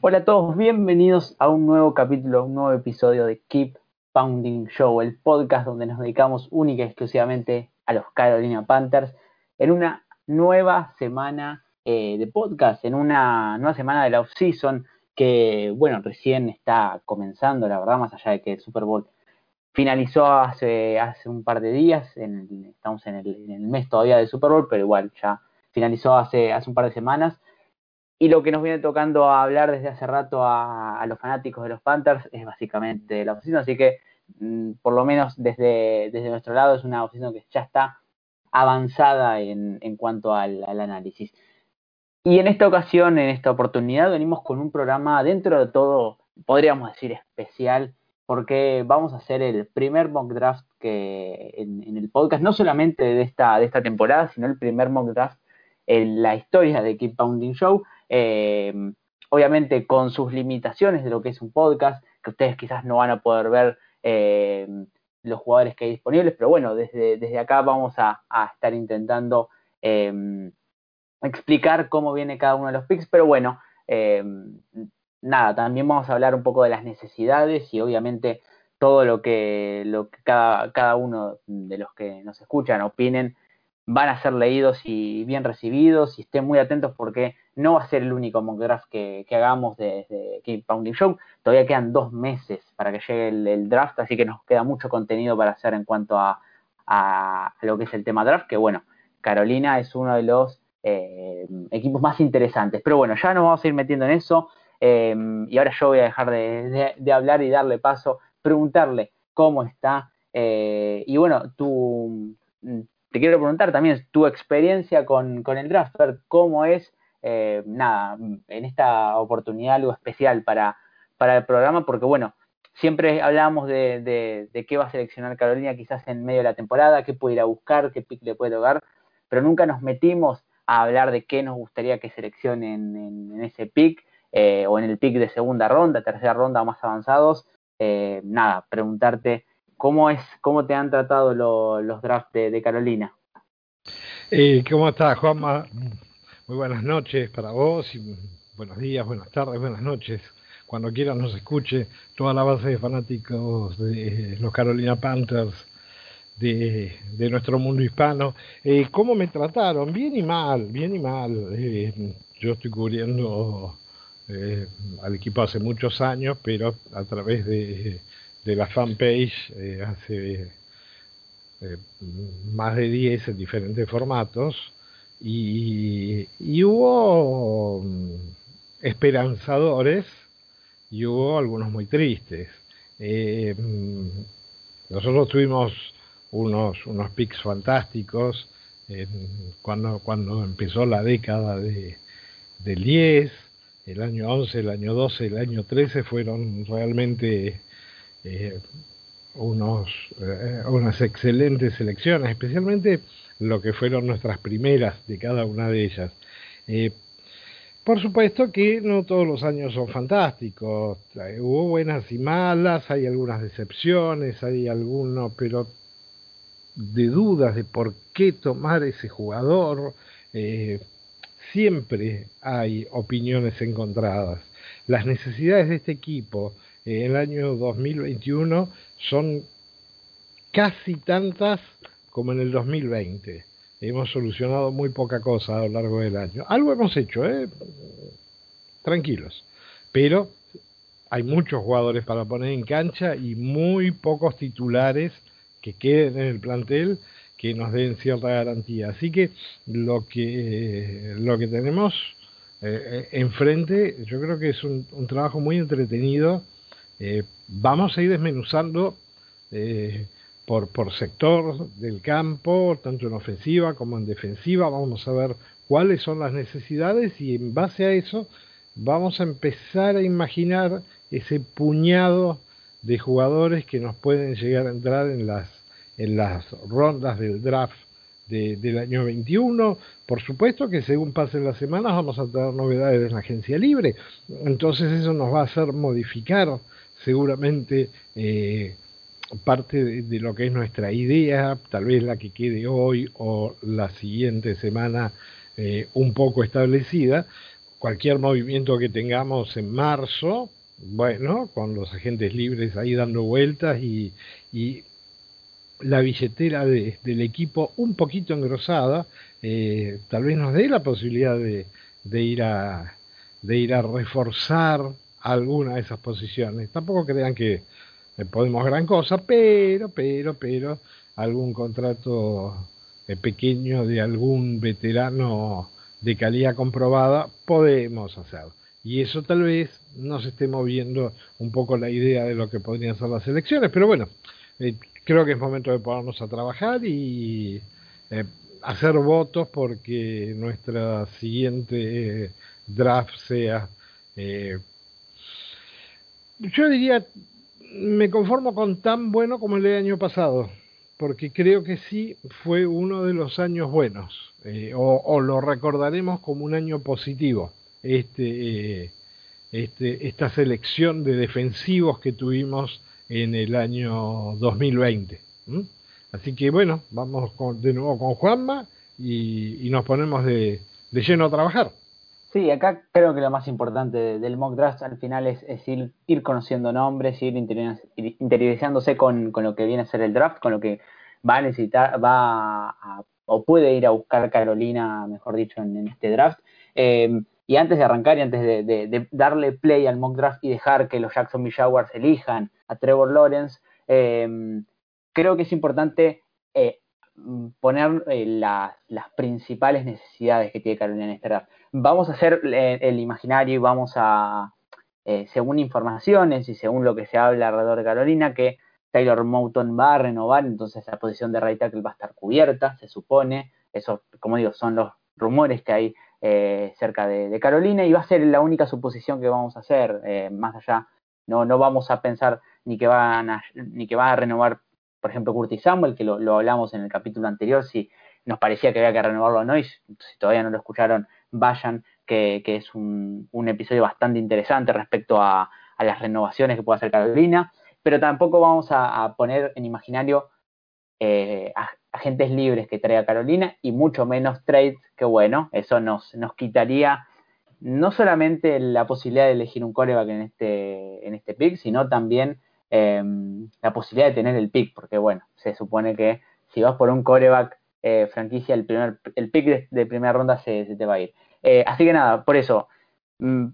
Hola a todos, bienvenidos a un nuevo capítulo, un nuevo episodio de Keep Pounding Show, el podcast donde nos dedicamos única y exclusivamente a los Carolina Panthers en una nueva semana eh, de podcast, en una nueva semana de la off-season que, bueno, recién está comenzando, la verdad, más allá de que el Super Bowl finalizó hace, hace un par de días, estamos en el, mes todavía del Super Bowl, pero igual ya finalizó hace, hace un par de semanas. Y lo que nos viene tocando a hablar desde hace rato a, los fanáticos de los Panthers es básicamente la oficina, así que mm, por lo menos desde, desde nuestro lado es una oficina que ya está avanzada en, en cuanto al, análisis. Y en esta ocasión, en esta oportunidad, venimos con un programa dentro de todo, podríamos decir, especial, porque vamos a hacer el primer mock draft que en, el podcast, no solamente de esta, de esta temporada, sino el primer mock draft en la historia de Keep Pounding Show. Eh, obviamente con sus limitaciones de lo que es un podcast, que ustedes quizás no van a poder ver eh, los jugadores que hay disponibles, pero bueno, desde, desde acá vamos a, estar intentando eh, explicar cómo viene cada uno de los picks, pero bueno, nada, también vamos a hablar un poco de las necesidades y obviamente todo lo que, lo que cada, cada uno de los que nos escuchan opinen van a ser leídos y bien recibidos y estén muy atentos porque no va a ser el único mock draft que, hagamos desde Keep Pounding Show. Todavía quedan dos meses para que llegue el, draft, así que nos queda mucho contenido para hacer en cuanto a, lo que es el tema draft, que bueno, Carolina es uno de los eh, equipos más interesantes. Pero bueno, ya nos vamos a ir metiendo en eso eh, y ahora yo voy a dejar de, hablar y darle paso, preguntarle cómo está. Eh, y bueno, tú te quiero preguntar también tu experiencia con, el draft, cómo es, eh, nada, en esta oportunidad algo especial para, para el programa, porque bueno, siempre hablábamos de, de, qué va a seleccionar Carolina quizás en medio de la temporada, qué puede ir a buscar, qué pick le puede tocar, pero nunca nos metimos a hablar de qué nos gustaría que seleccionen en, ese pick eh, o en el pick de segunda ronda, tercera ronda más avanzados. Eh, nada, preguntarte ¿Cómo, es, cómo te han tratado los drafts de, Carolina? Eh, ¿Cómo estás, Juanma? Muy buenas noches para vos y buenos días, buenas tardes, buenas noches. Cuando quieran nos escuche toda la base de fanáticos de los Carolina Panthers de, nuestro mundo hispano. Eh, ¿Cómo me trataron? Bien y mal, bien y mal. Eh, yo estoy cubriendo eh, al equipo hace muchos años, pero a través de de la fanpage eh, hace eh, más de 10 en diferentes formatos y, hubo mm, esperanzadores y hubo algunos muy tristes. Eh, mm, nosotros tuvimos unos, unos pics fantásticos cuando, cuando empezó la década de, del 10, el año 11, el año 12, el año 13 fueron realmente eh, unos, eh, unas excelentes elecciones, especialmente lo que fueron nuestras primeras de cada una de ellas. Eh, por supuesto que no todos los años son fantásticos, hubo buenas y malas, hay algunas decepciones, hay algunos, pero de dudas de por qué tomar ese jugador, siempre hay opiniones encontradas. Las necesidades de este equipo el año 2021 son casi tantas como en el 2020. Hemos solucionado muy poca cosa a lo largo del año. Algo hemos hecho, ¿eh? Tranquilos. Pero hay muchos jugadores para poner en cancha y muy pocos titulares que queden en el plantel que nos den cierta garantía. Así que lo que, lo que tenemos eh, enfrente, yo creo que es un trabajo muy entretenido eh, vamos a ir desmenuzando eh, por, por sector del campo, tanto en ofensiva como en defensiva. Vamos a ver cuáles son las necesidades y en base a eso vamos a empezar a imaginar ese puñado de jugadores que nos pueden llegar a entrar en las, en las rondas del draft del año 21. Por supuesto que según pasen las semanas vamos a tener novedades en la agencia libre. Entonces eso nos va a hacer modificar seguramente eh, parte de, lo que es nuestra idea, tal vez la que quede hoy o la siguiente semana eh, un poco establecida, cualquier movimiento que tengamos en marzo, bueno, con los agentes libres ahí dando vueltas y, y la billetera del equipo un poquito engrosada, eh, tal vez nos dé la posibilidad de, de, ir a, de ir a reforzar alguna de esas posiciones. Tampoco crean que podemos gran cosa, pero, pero, pero, algún contrato eh, pequeño de algún veterano de calidad comprobada podemos hacer. Y eso tal vez nos esté moviendo un poco la idea de lo que podrían ser las elecciones, pero bueno, eh, creo que es momento de ponernos a trabajar y eh, hacer votos porque nuestra siguiente draft sea... yo diría, me conformo con tan bueno como el año pasado porque creo que sí fue uno de los años buenos, eh, o, lo recordaremos como un año positivo, este, eh, este, esta selección de defensivos que tuvimos en el año 2020. Así que bueno, vamos de nuevo con Juanma y, nos ponemos de, lleno a trabajar. Sí, acá creo que lo más importante del mock draft al final es, ir, conociendo nombres, ir interiorizándose con, lo que viene a ser el draft, con lo que va a necesitar, va a, o puede ir a buscar Carolina, mejor dicho, en, este draft. Em, y antes de arrancar y antes de, darle play al mock draft y dejar que los Jacksonville Jaguars elijan a Trevor Lawrence, em, creo que es importante eh, poner eh, las principales necesidades que tiene Carolina en este draft. Vamos a hacer eh, el imaginario y vamos a, según informaciones y según lo que se habla alrededor de Carolina, que Taylor Mouton va a renovar, entonces la posición de right tackle va a estar cubierta, se supone. Eso, como digo, son los rumores que hay eh, cerca de, Carolina y va a ser la única suposición que vamos a hacer. Eh, más allá, no, no vamos a pensar ni que, van a, ni que va a renovar, por ejemplo, Curtis Samuel, que lo, hablamos en el capítulo anterior, si nos parecía que había que renovarlo o no, y si todavía no lo escucharon, vayan, que, es un, episodio bastante interesante respecto a, a las renovaciones que puede hacer Carolina pero tampoco vamos a, poner en imaginario eh, agentes libres que traiga Carolina y mucho menos trades, que bueno, eso nos, nos quitaría no solamente la posibilidad de elegir un coreback en este, en este pick, sino también em, la posibilidad de tener el pick, porque bueno, se supone que si vas por un coreback eh, franquicia, el, primer, el pick de, primera ronda se, se, te va a ir. Eh, así que nada, por eso, mm,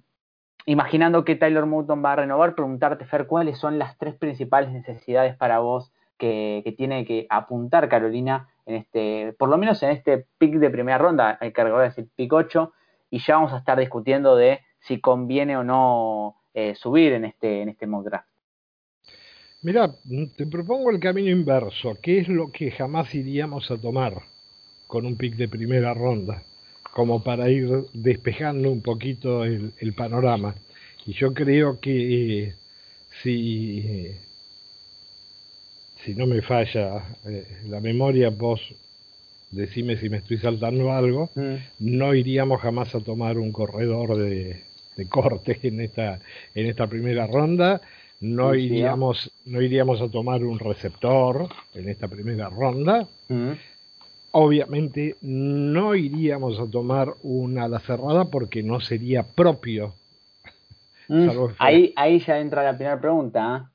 imaginando que Tyler Mouton va a renovar, preguntarte, Fer, cuáles son las tres principales necesidades para vos que, tiene que apuntar Carolina en este, por lo menos en este pick de primera ronda, hay que recordar decir pick 8, y ya vamos a estar discutiendo de si conviene o no eh, subir en este, en este mock draft. Mira, te propongo el camino inverso. ¿Qué es lo que jamás iríamos a tomar con un pick de primera ronda? como para ir despejando un poquito el, panorama. Y yo creo que eh, si, si no me falla eh, la memoria, vos decime si me estoy saltando algo, mm. no iríamos jamás a tomar un corredor de, corte en esta, en esta primera ronda, no iríamos, no iríamos a tomar un receptor en esta primera ronda. Mm. Obviamente no iríamos a tomar una ala cerrada porque no sería propio. Mm, ahí, ahí ya entra la primera pregunta. ¿eh?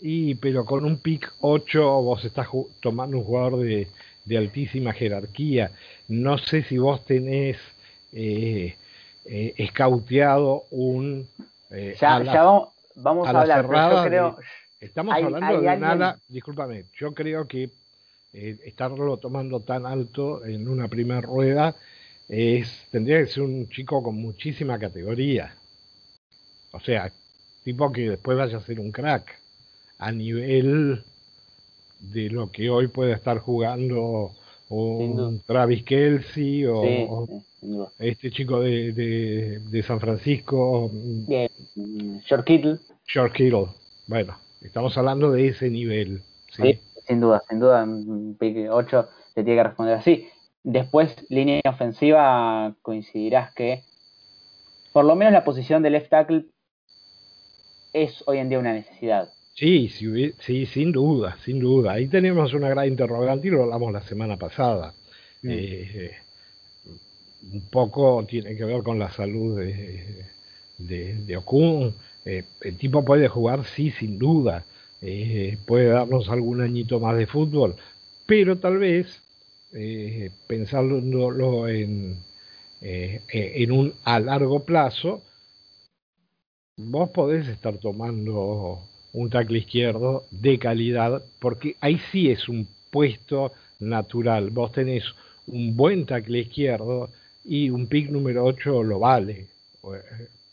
Y pero con un pick 8 vos estás tomando un jugador de, altísima jerarquía. No sé si vos tenés eh, eh escauteado un... Eh, ya, vamos, a, hablar, yo creo... estamos hablando de una ala, discúlpame, yo creo que eh, estarlo tomando tan alto en una primera rueda es tendría que ser un chico con muchísima categoría. O sea, tipo que después vaya a ser un crack a nivel de lo que hoy puede estar jugando un Travis Kelsey o, este chico de, de, San Francisco. Kittle. Short Kittle. Bueno, estamos hablando de ese nivel. ¿sí? Sin duda, sin duda, un pick 8 te tiene que responder así. Después, línea ofensiva, coincidirás que por lo menos la posición de left tackle es hoy en día una necesidad. Sí, sí, sí, sin duda, sin duda. Ahí tenemos una gran interrogante y lo hablamos la semana pasada. Mm. Eh, un poco tiene que ver con la salud de, de, Okun. Eh, el tipo puede jugar, sí, sin duda. Eh, puede darnos algún añito más de fútbol, pero tal vez eh, pensándolo en, en un a largo plazo, vos podés estar tomando un tackle izquierdo de calidad, porque ahí sí es un puesto natural. Vos tenés un buen tackle izquierdo y un pick número 8 lo vale.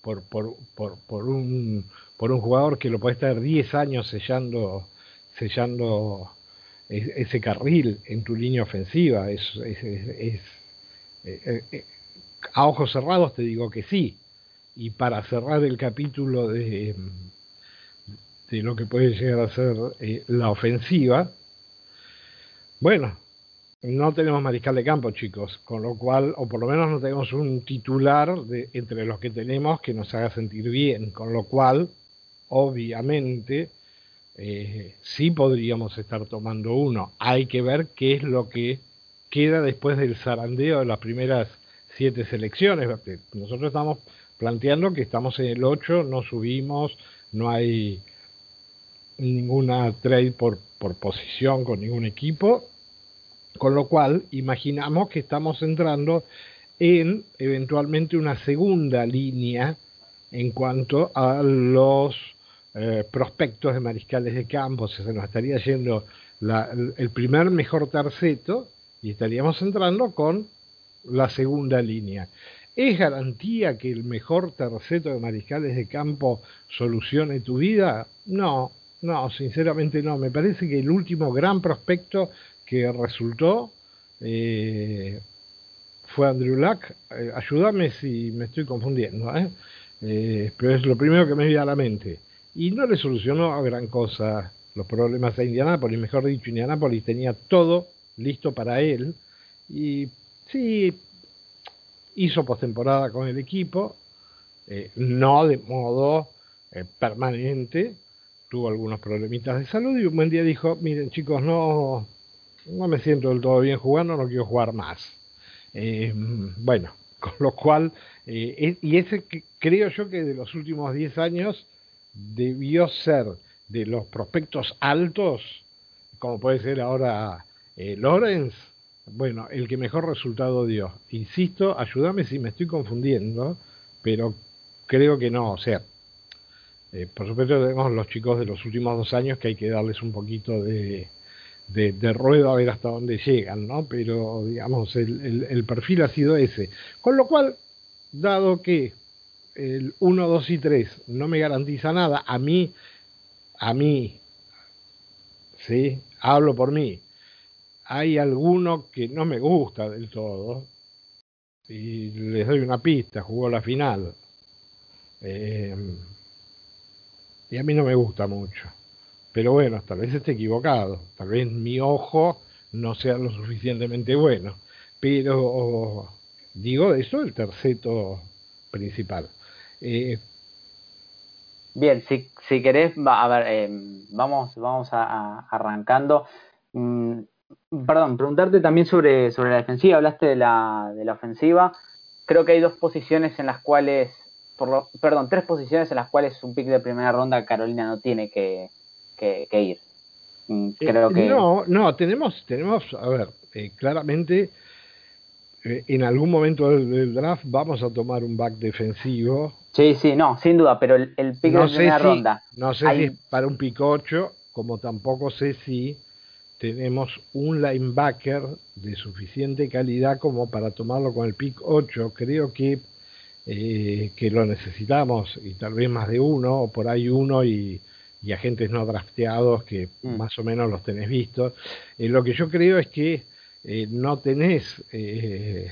Por, por, por, por, un, por un jugador que lo puede estar 10 años sellando, sellando ese carril en tu línea ofensiva. Es, es, es, eh, eh, a ojos cerrados te digo que sí. Y para cerrar el capítulo de, de lo que puede llegar a ser eh, la ofensiva, bueno, no tenemos mariscal de campo, chicos, con lo cual, o por lo menos no tenemos un titular de, entre los que tenemos que nos haga sentir bien, con lo cual, obviamente, eh, sí podríamos estar tomando uno. Hay que ver qué es lo que queda después del zarandeo de las primeras siete selecciones. Nosotros estamos planteando que estamos en el 8, no subimos, no hay ninguna trade por, por posición con ningún equipo con lo cual, imaginamos que estamos entrando en eventualmente una segunda línea en cuanto a los eh, prospectos de mariscales de campo. Se nos estaría yendo el primer mejor terceto y estaríamos entrando con la segunda línea. ¿Es garantía que el mejor terceto de mariscales de campo solucione tu vida? No, no, sinceramente no. Me parece que el último gran prospecto que resultó eh, fue Andrew Luck. Eh, ayúdame si me estoy confundiendo, ¿eh? pero es lo primero que me viene a la mente. Y no le solucionó a gran cosa los problemas a Indianápolis, mejor dicho, Indianápolis tenía todo listo para él. Y sí, hizo postemporada con el equipo, no de modo permanente, tuvo algunos problemitas de salud y un buen día dijo, miren chicos, no, no me siento del todo bien jugando, no quiero jugar más. Eh, bueno, con lo cual, eh, y ese creo yo que de los últimos 10 años debió ser de los prospectos altos, como puede ser ahora eh, Lorenz, bueno, el que mejor resultado dio. Insisto, ayúdame si me estoy confundiendo, pero creo que no, o sea, por supuesto tenemos los chicos de los últimos dos años que hay que darles un poquito de, de, ruedo a ver hasta dónde llegan, ¿no? Pero, digamos, el, el, perfil ha sido ese. Con lo cual, dado que el 1, 2 y 3 no me garantiza nada, a mí, a mí, ¿sí? Hablo por mí. Hay alguno que no me gusta del todo, y les doy una pista, jugó la final. Eh, y a mí no me gusta mucho. Pero bueno, tal vez esté equivocado, tal vez mi ojo no sea lo suficientemente bueno. Pero digo eso el terceto principal. Eh, Bien, si, si querés, a ver, eh, vamos, vamos a, arrancando. Mm, perdón, preguntarte también sobre, sobre la defensiva, hablaste de la, de la ofensiva. Creo que hay dos posiciones en las cuales, por lo, perdón, tres posiciones en las cuales un pick de primera ronda Carolina no tiene que, que, ir. Mm, eh, creo que... No, no, tenemos, tenemos, a ver, eh, claramente eh, en algún momento del, draft vamos a tomar un back defensivo. Sí, sí, no, sin duda, pero el, pick de primera ronda. No sé si para un pick 8, como tampoco sé si tenemos un linebacker de suficiente calidad como para tomarlo con el pick 8. Creo que, que lo necesitamos y tal vez más de uno, o por ahí uno y y agentes no drafteados que mm. más o menos los tenés vistos. Eh, lo que yo creo es que eh, no tenés eh,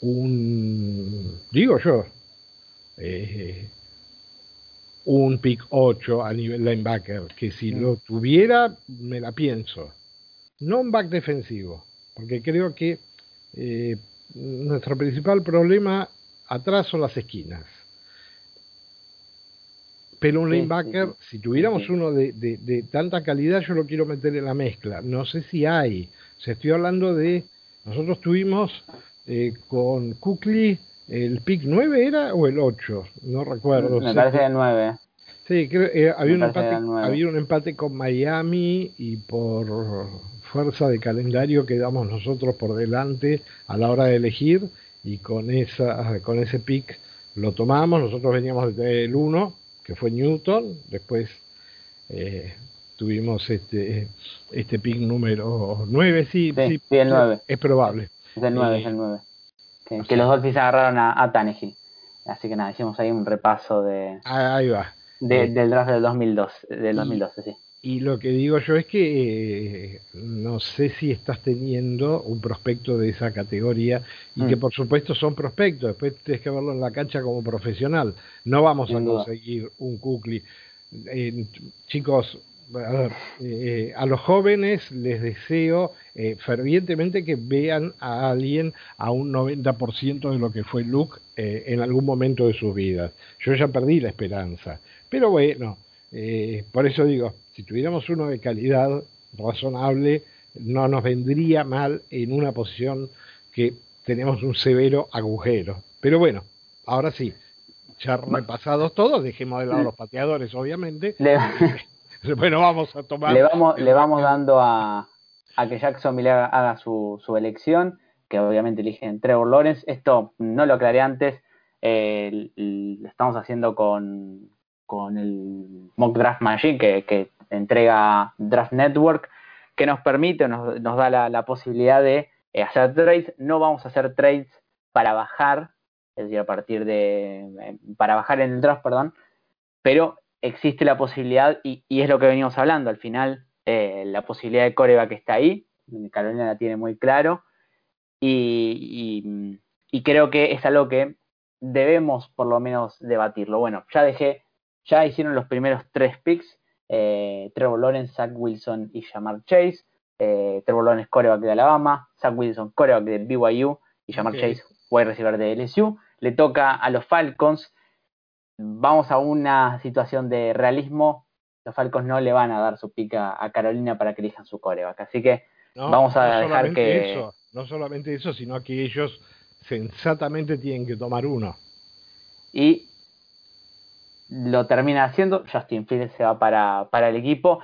un, digo yo, un pick 8 a nivel linebacker, que si mm. lo tuviera, me la pienso. No un back defensivo, porque creo que nuestro principal problema atrás son las esquinas pero un linebacker, si tuviéramos uno de, tanta calidad, yo lo quiero meter en la mezcla. No sé si hay. O sea, estoy hablando de. Nosotros tuvimos eh, con Kukli, el pick 9 era o el 8, no recuerdo. Me parece el 9. Sí, creo, eh, había, un empate, había un empate con Miami y por fuerza de calendario quedamos nosotros por delante a la hora de elegir y con esa con ese pick lo tomamos, nosotros veníamos del 1, que fue Newton, después eh, tuvimos este este pick número 9, sí, sí, el 9. Es probable. Es el 9, es el 9. Que, los Dolphins agarraron a, a Tannehill. Así que nada, hicimos ahí un repaso de... Ahí va. De, del draft del 2002, del 2012, sí. Y lo que digo yo es que eh, no sé si estás teniendo un prospecto de esa categoría y que mm. por supuesto son prospectos, después tienes que verlo en la cancha como profesional. No vamos a conseguir un Kukli. Eh, chicos, a, ver, eh, a los jóvenes les deseo fervientemente que vean a alguien a un 90% de lo que fue Luke en algún momento de sus vidas. Yo ya perdí la esperanza. Pero bueno, por eso digo, si tuviéramos uno de calidad razonable, no nos vendría mal en una posición que tenemos un severo agujero. Pero bueno, ahora sí, ya repasados todos, dejemos de lado los pateadores, obviamente. bueno, vamos a tomar. Le vamos, le vamos dando a, a que Jacksonville haga, su, su, elección, que obviamente eligen Trevor Lawrence. Esto no lo aclaré antes, eh, lo estamos haciendo con, con el Mock Draft Machine, que, que entrega Draft Network, que nos permite, nos, nos da la, posibilidad de eh, hacer trades. No vamos a hacer trades para bajar, es decir, a partir de, eh, para bajar en el draft, perdón, pero existe la posibilidad, y, es lo que venimos hablando, al final eh, la posibilidad de coreback está ahí, Carolina la tiene muy claro, y, creo que es algo que debemos por lo menos debatirlo. Bueno, ya dejé, ya hicieron los primeros tres picks, eh, Trevor Lawrence, Zach Wilson y Jamar Chase. Eh, Trevor Lawrence, coreback de Alabama, Zach Wilson, coreback de BYU y Jamar Chase, wide receiver de LSU. Le toca a los Falcons. Vamos a una situación de realismo. Los Falcons no le van a dar su pica a Carolina para que elijan su coreback. Así que vamos a dejar que. no solamente eso, sino que ellos sensatamente tienen que tomar uno. Y lo termina haciendo. Justin Fields se va para, para el equipo.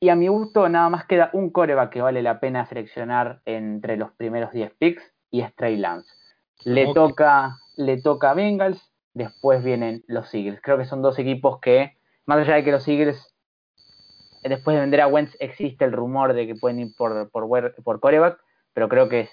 Y a mi gusto nada más queda un coreback que vale la pena seleccionar entre los primeros 10 picks y es Trey Lance. Le toca le toca a Bengals, después vienen los Eagles. Creo que son dos equipos que, más allá de que los Eagles, después de vender a Wentz, existe el rumor de que pueden ir por, por, por coreback, pero creo que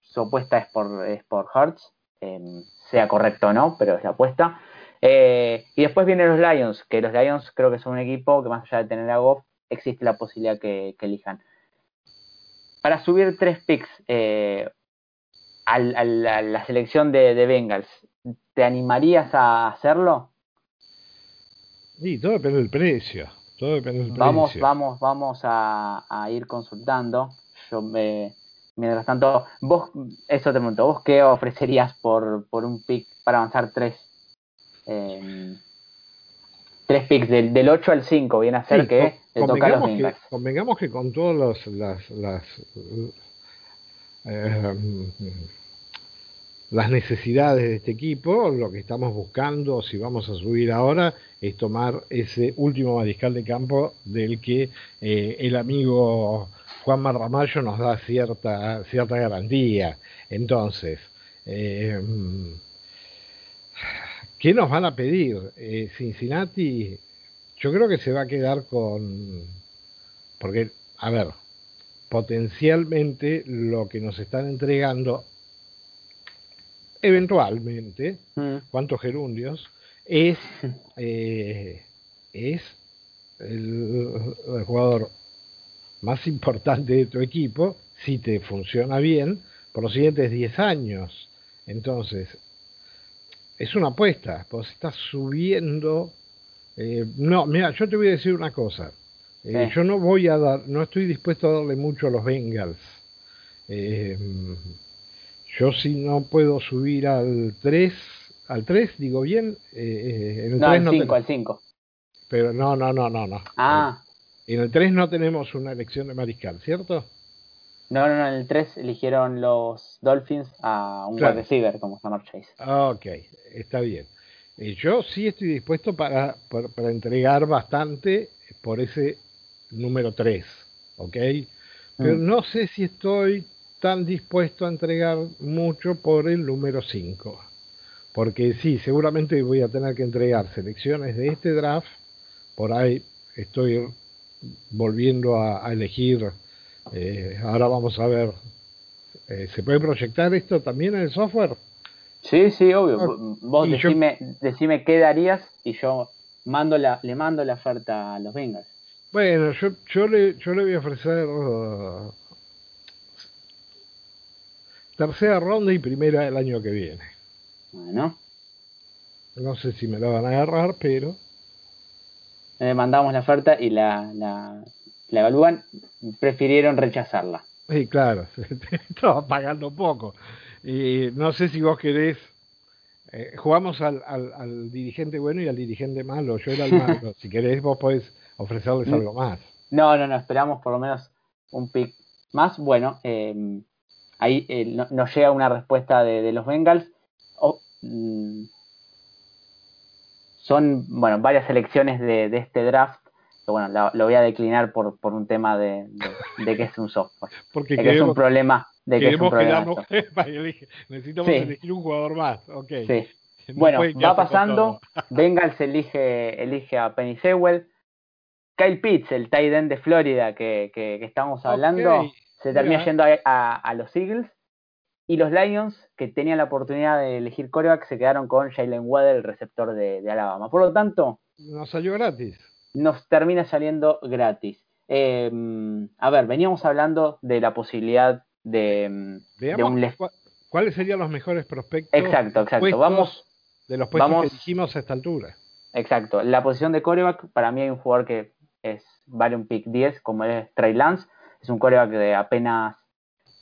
su apuesta es por, es por Hurts, em, sea correcto o no, pero es la apuesta. Eh, y después vienen los Lions, que los Lions creo que son un equipo que más allá de tener a Goff, existe la posibilidad que, elijan. Para subir tres picks eh, a, la, selección de, Bengals, ¿te animarías a hacerlo? Sí, todo depende del precio. Todo depende del vamos, precio. Vamos, vamos a, ir consultando. Yo me, mientras tanto, vos, eso te pregunto, ¿vos qué ofrecerías por, por un pick para avanzar tres eh, tres picks del, del, 8 al 5 viene a ser que toca los que, Convengamos que con todas las, las, eh, las necesidades de este equipo, lo que estamos buscando, si vamos a subir ahora, es tomar ese último mariscal de campo del que eh, el amigo Juan Marramayo nos da cierta, cierta garantía. Entonces, eh, ¿Qué nos van a pedir? Eh, Cincinnati, yo creo que se va a quedar con... Porque, a ver, potencialmente lo que nos están entregando, eventualmente, mm. cuántos gerundios, es, eh, es el, jugador más importante de tu equipo, si te funciona bien, por los siguientes 10 años. Entonces, es una apuesta, pues estás subiendo. Eh, no, mira, yo te voy a decir una cosa. Eh, yo no voy a dar, no estoy dispuesto a darle mucho a los Bengals. Eh, yo si no puedo subir al 3, al 3, digo bien, en el no, 3 al 5, al 5. Pero no, no, no, no, no. Ah. En el 3 no tenemos una elección de mariscal, ¿cierto? No, no, no, en el 3 eligieron los Dolphins a un claro. wide receiver como Samar Chase. Ok, está bien. Eh, yo sí estoy dispuesto para, para, entregar bastante por ese número 3, ¿ok? Pero mm. no sé si estoy tan dispuesto a entregar mucho por el número 5. Porque sí, seguramente voy a tener que entregar selecciones de este draft. Por ahí estoy volviendo a elegir eh, ahora vamos a ver, eh, ¿se puede proyectar esto también en el software? Sí, sí, obvio. Ah, Vos decime, qué darías y yo mando la, le mando la oferta a los Bengals. Bueno, yo, yo, le, yo le voy a ofrecer uh, tercera ronda y primera el año que viene. Bueno. No sé si me la van a agarrar, pero... Le mandamos la oferta y la, la evalúan, prefirieron rechazarla. Sí, claro, estaba pagando poco. Y no sé si vos querés, eh, jugamos al, al, dirigente bueno y al dirigente malo, yo era el malo, si querés vos podés ofrecerles algo más. No, no, no, esperamos por lo menos un pick más. Bueno, em, ahí eh, nos llega una respuesta de, los Bengals. Mm, son, bueno, varias elecciones de, de este draft bueno, lo, voy a declinar por, por un tema de, que es un software. Porque que es un problema. De que es un problema necesitamos elegir un jugador más. Okay. Sí. bueno, va pasando. Bengals elige, elige a Penny Sewell. Kyle Pitts, el tight end de Florida que, que, estamos hablando, se termina yendo a, a, los Eagles. Y los Lions, que tenían la oportunidad de elegir coreback, se quedaron con Jalen Waddell, el receptor de, de Alabama. Por lo tanto. Nos salió gratis nos termina saliendo gratis. Eh, a ver, veníamos hablando de la posibilidad de, un ¿Cuáles serían los mejores prospectos? Exacto, exacto. Vamos de los puestos que dijimos a esta altura. Exacto. La posición de coreback, para mí hay un jugador que es vale un pick 10, como es Trey Lance. Es un coreback de apenas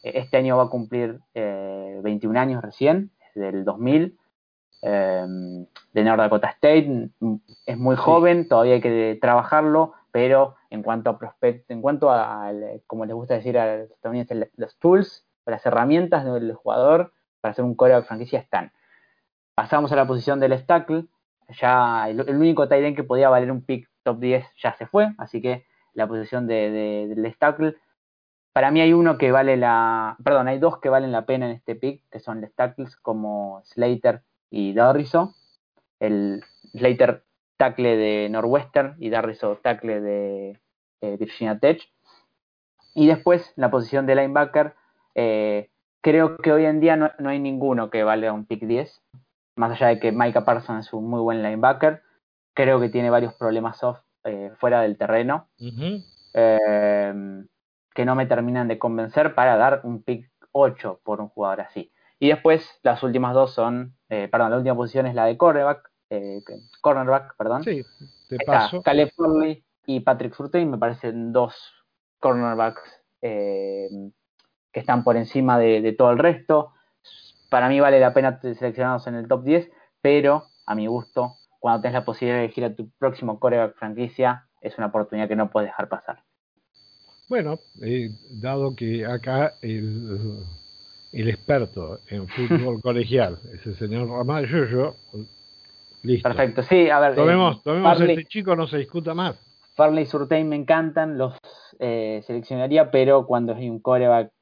este año va a cumplir 21 eh, años recién, del 2000. Em, de North Dakota State, es muy joven, todavía hay que trabajarlo, pero en cuanto a prospect, en cuanto a, como les gusta decir a los estadounidenses, los tools, las herramientas del jugador para hacer un core de franquicia están. Pasamos a la posición del tackle, ya el, único tight que podía valer un pick top 10 ya se fue, así que la posición de, del tackle para mí hay uno que vale la, perdón, hay dos que valen la pena en este pick, que son los tackles como Slater y Darriso, el Slater tackle de Northwestern y Darriso tackle de eh, Virginia Tech. Y después, la posición de linebacker, eh, creo que hoy en día no, hay ninguno que valga un pick 10, más allá de que Micah Parsons es un muy buen linebacker, creo que tiene varios problemas off, eh, fuera del terreno, que no me terminan de convencer para dar un pick 8 por un jugador así. Y después las últimas dos son, eh, perdón, la última posición es la de cornerback, eh, cornerback, perdón. Sí, te paso. Caleb Farley y Patrick Surtain me parecen dos cornerbacks eh, que están por encima de, todo el resto. Para mí vale la pena seleccionarlos en el top 10, pero a mi gusto, cuando tenés la posibilidad de elegir a tu próximo cornerback franquicia, es una oportunidad que no puedes dejar pasar. Bueno, dado que acá el el experto en fútbol colegial, ese señor Ramallo, listo. Perfecto, sí, a ver. Tomemos, eh, este chico, no se discuta más. Farley y Surtain me encantan, los eh, seleccionaría, pero cuando hay un coreback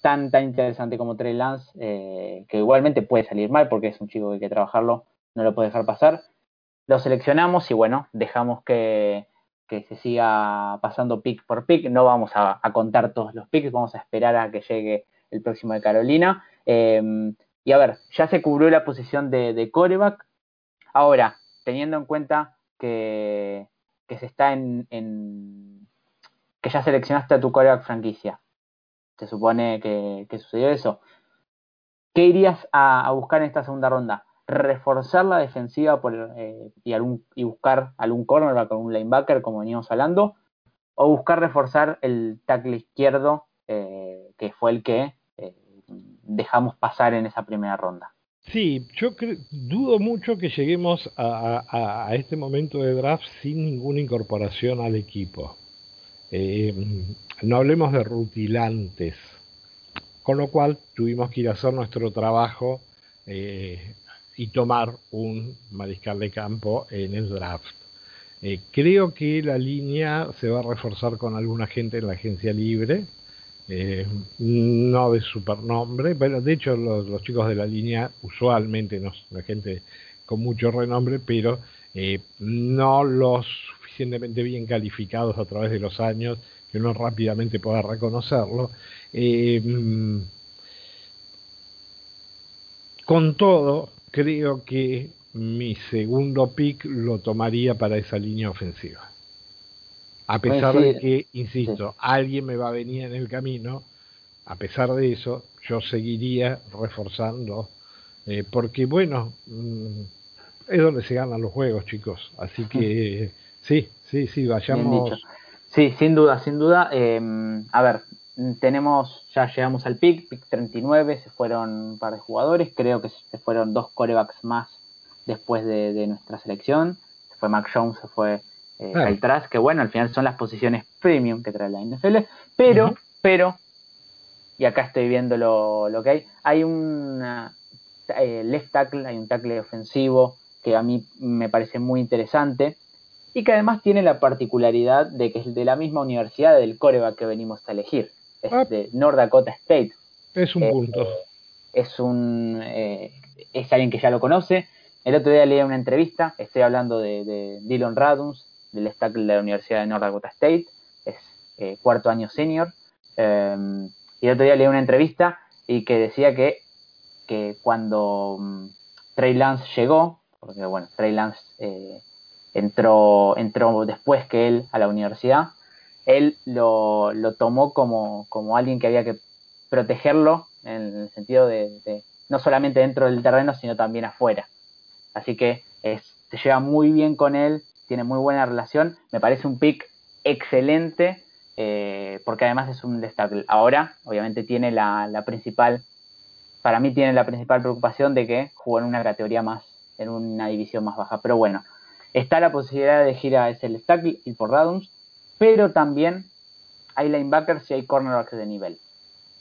tan, tan interesante como Trey Lance, eh, que igualmente puede salir mal porque es un chico que hay que trabajarlo, no lo puede dejar pasar, lo seleccionamos y bueno, dejamos que, que se siga pasando pick por pick. No vamos a, a contar todos los picks, vamos a esperar a que llegue el próximo de Carolina. Em, y a ver, ya se cubrió la posición de, coreback. Ahora, teniendo en cuenta que, se está en, que ya seleccionaste a tu coreback franquicia, se supone que, sucedió eso. ¿Qué irías a, buscar en esta segunda ronda? reforzar la defensiva por, eh, y buscar algún cornerback o un linebacker, como veníamos hablando, o buscar reforzar el tackle izquierdo, eh, que fue el que dejamos pasar en esa primera ronda. Sí, yo dudo mucho que lleguemos a, este momento de draft sin ninguna incorporación al equipo. no hablemos de rutilantes, con lo cual tuvimos que ir a hacer nuestro trabajo y tomar un mariscal de campo en el draft. Eh, creo que la línea se va a reforzar con alguna gente en la agencia libre, eh, no de supernombre, pero de hecho los, chicos de la línea usualmente no la gente con mucho renombre, pero eh, no los suficientemente bien calificados a través de los años que uno rápidamente pueda reconocerlo. Mm, con todo, creo que mi segundo pick lo tomaría para esa línea ofensiva. A pesar de que, insisto, alguien me va a venir en el camino, a pesar de eso, yo seguiría reforzando, eh, porque bueno, mm, es donde se ganan los juegos, chicos. Así que sí, sí, sí, vayamos. Sí, sin duda, sin duda. Eh, a ver, tenemos, ya llegamos al pick, pick 39, se fueron un par de jugadores, creo que se fueron dos corebacks más después de, nuestra selección, se fue Mac Jones, se fue eh, que bueno, al final son las posiciones premium que trae la NFL, pero, pero, y acá estoy viendo lo, lo que hay, hay un eh, left tackle, hay un tackle ofensivo que a mí me parece muy interesante y que además tiene la particularidad de que es de la misma universidad del coreback que venimos a elegir es ah. de North Dakota State. Es un punto. Es un eh, es alguien que ya lo conoce. El otro día leí una entrevista, estoy hablando de, de Dylan Raduns, del tackle de la Universidad de North Dakota State, es eh, cuarto año senior. Em, y el otro día leí una entrevista y que decía que, que cuando um, Trey Lance llegó, porque bueno, Trey Lance eh, entró, entró después que él a la universidad, él lo, tomó como, alguien que había que protegerlo en el sentido de, no solamente dentro del terreno, sino también afuera. Así que se lleva muy bien con él, tiene muy buena relación, me parece un pick excelente, eh, porque además es un destaque. Ahora, obviamente, tiene la, principal, para mí tiene la principal preocupación de que jugó en una categoría más, en una división más baja. Pero bueno, está la posibilidad de elegir a ese tackle y por Raduns, pero también hay linebackers y hay cornerbacks de nivel.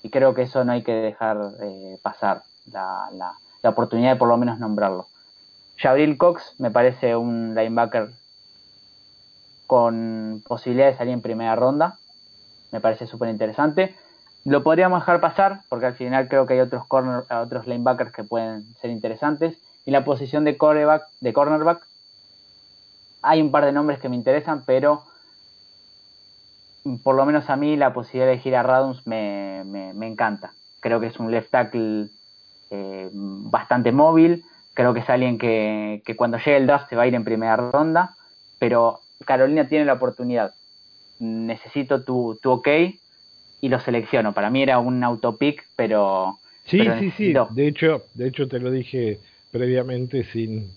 Y creo que eso no hay que dejar eh, pasar, la, la, oportunidad de por lo menos nombrarlo. Jabril Cox me parece un linebacker con posibilidad de salir en primera ronda. Me parece súper interesante. Lo podríamos dejar pasar porque al final creo que hay otros, corner, otros linebackers que pueden ser interesantes. Y la posición de, cornerback, hay un par de nombres que me interesan, pero por lo menos a mí la posibilidad de elegir a me, me, encanta. Creo que es un left tackle eh, bastante móvil. Creo que es alguien que, cuando llegue el draft se va a ir en primera ronda. Pero Carolina tiene la oportunidad. Necesito tu, tu ok y lo selecciono. Para mí era un autopick, pero. Sí, sí, sí. De hecho, de hecho te lo dije previamente sin,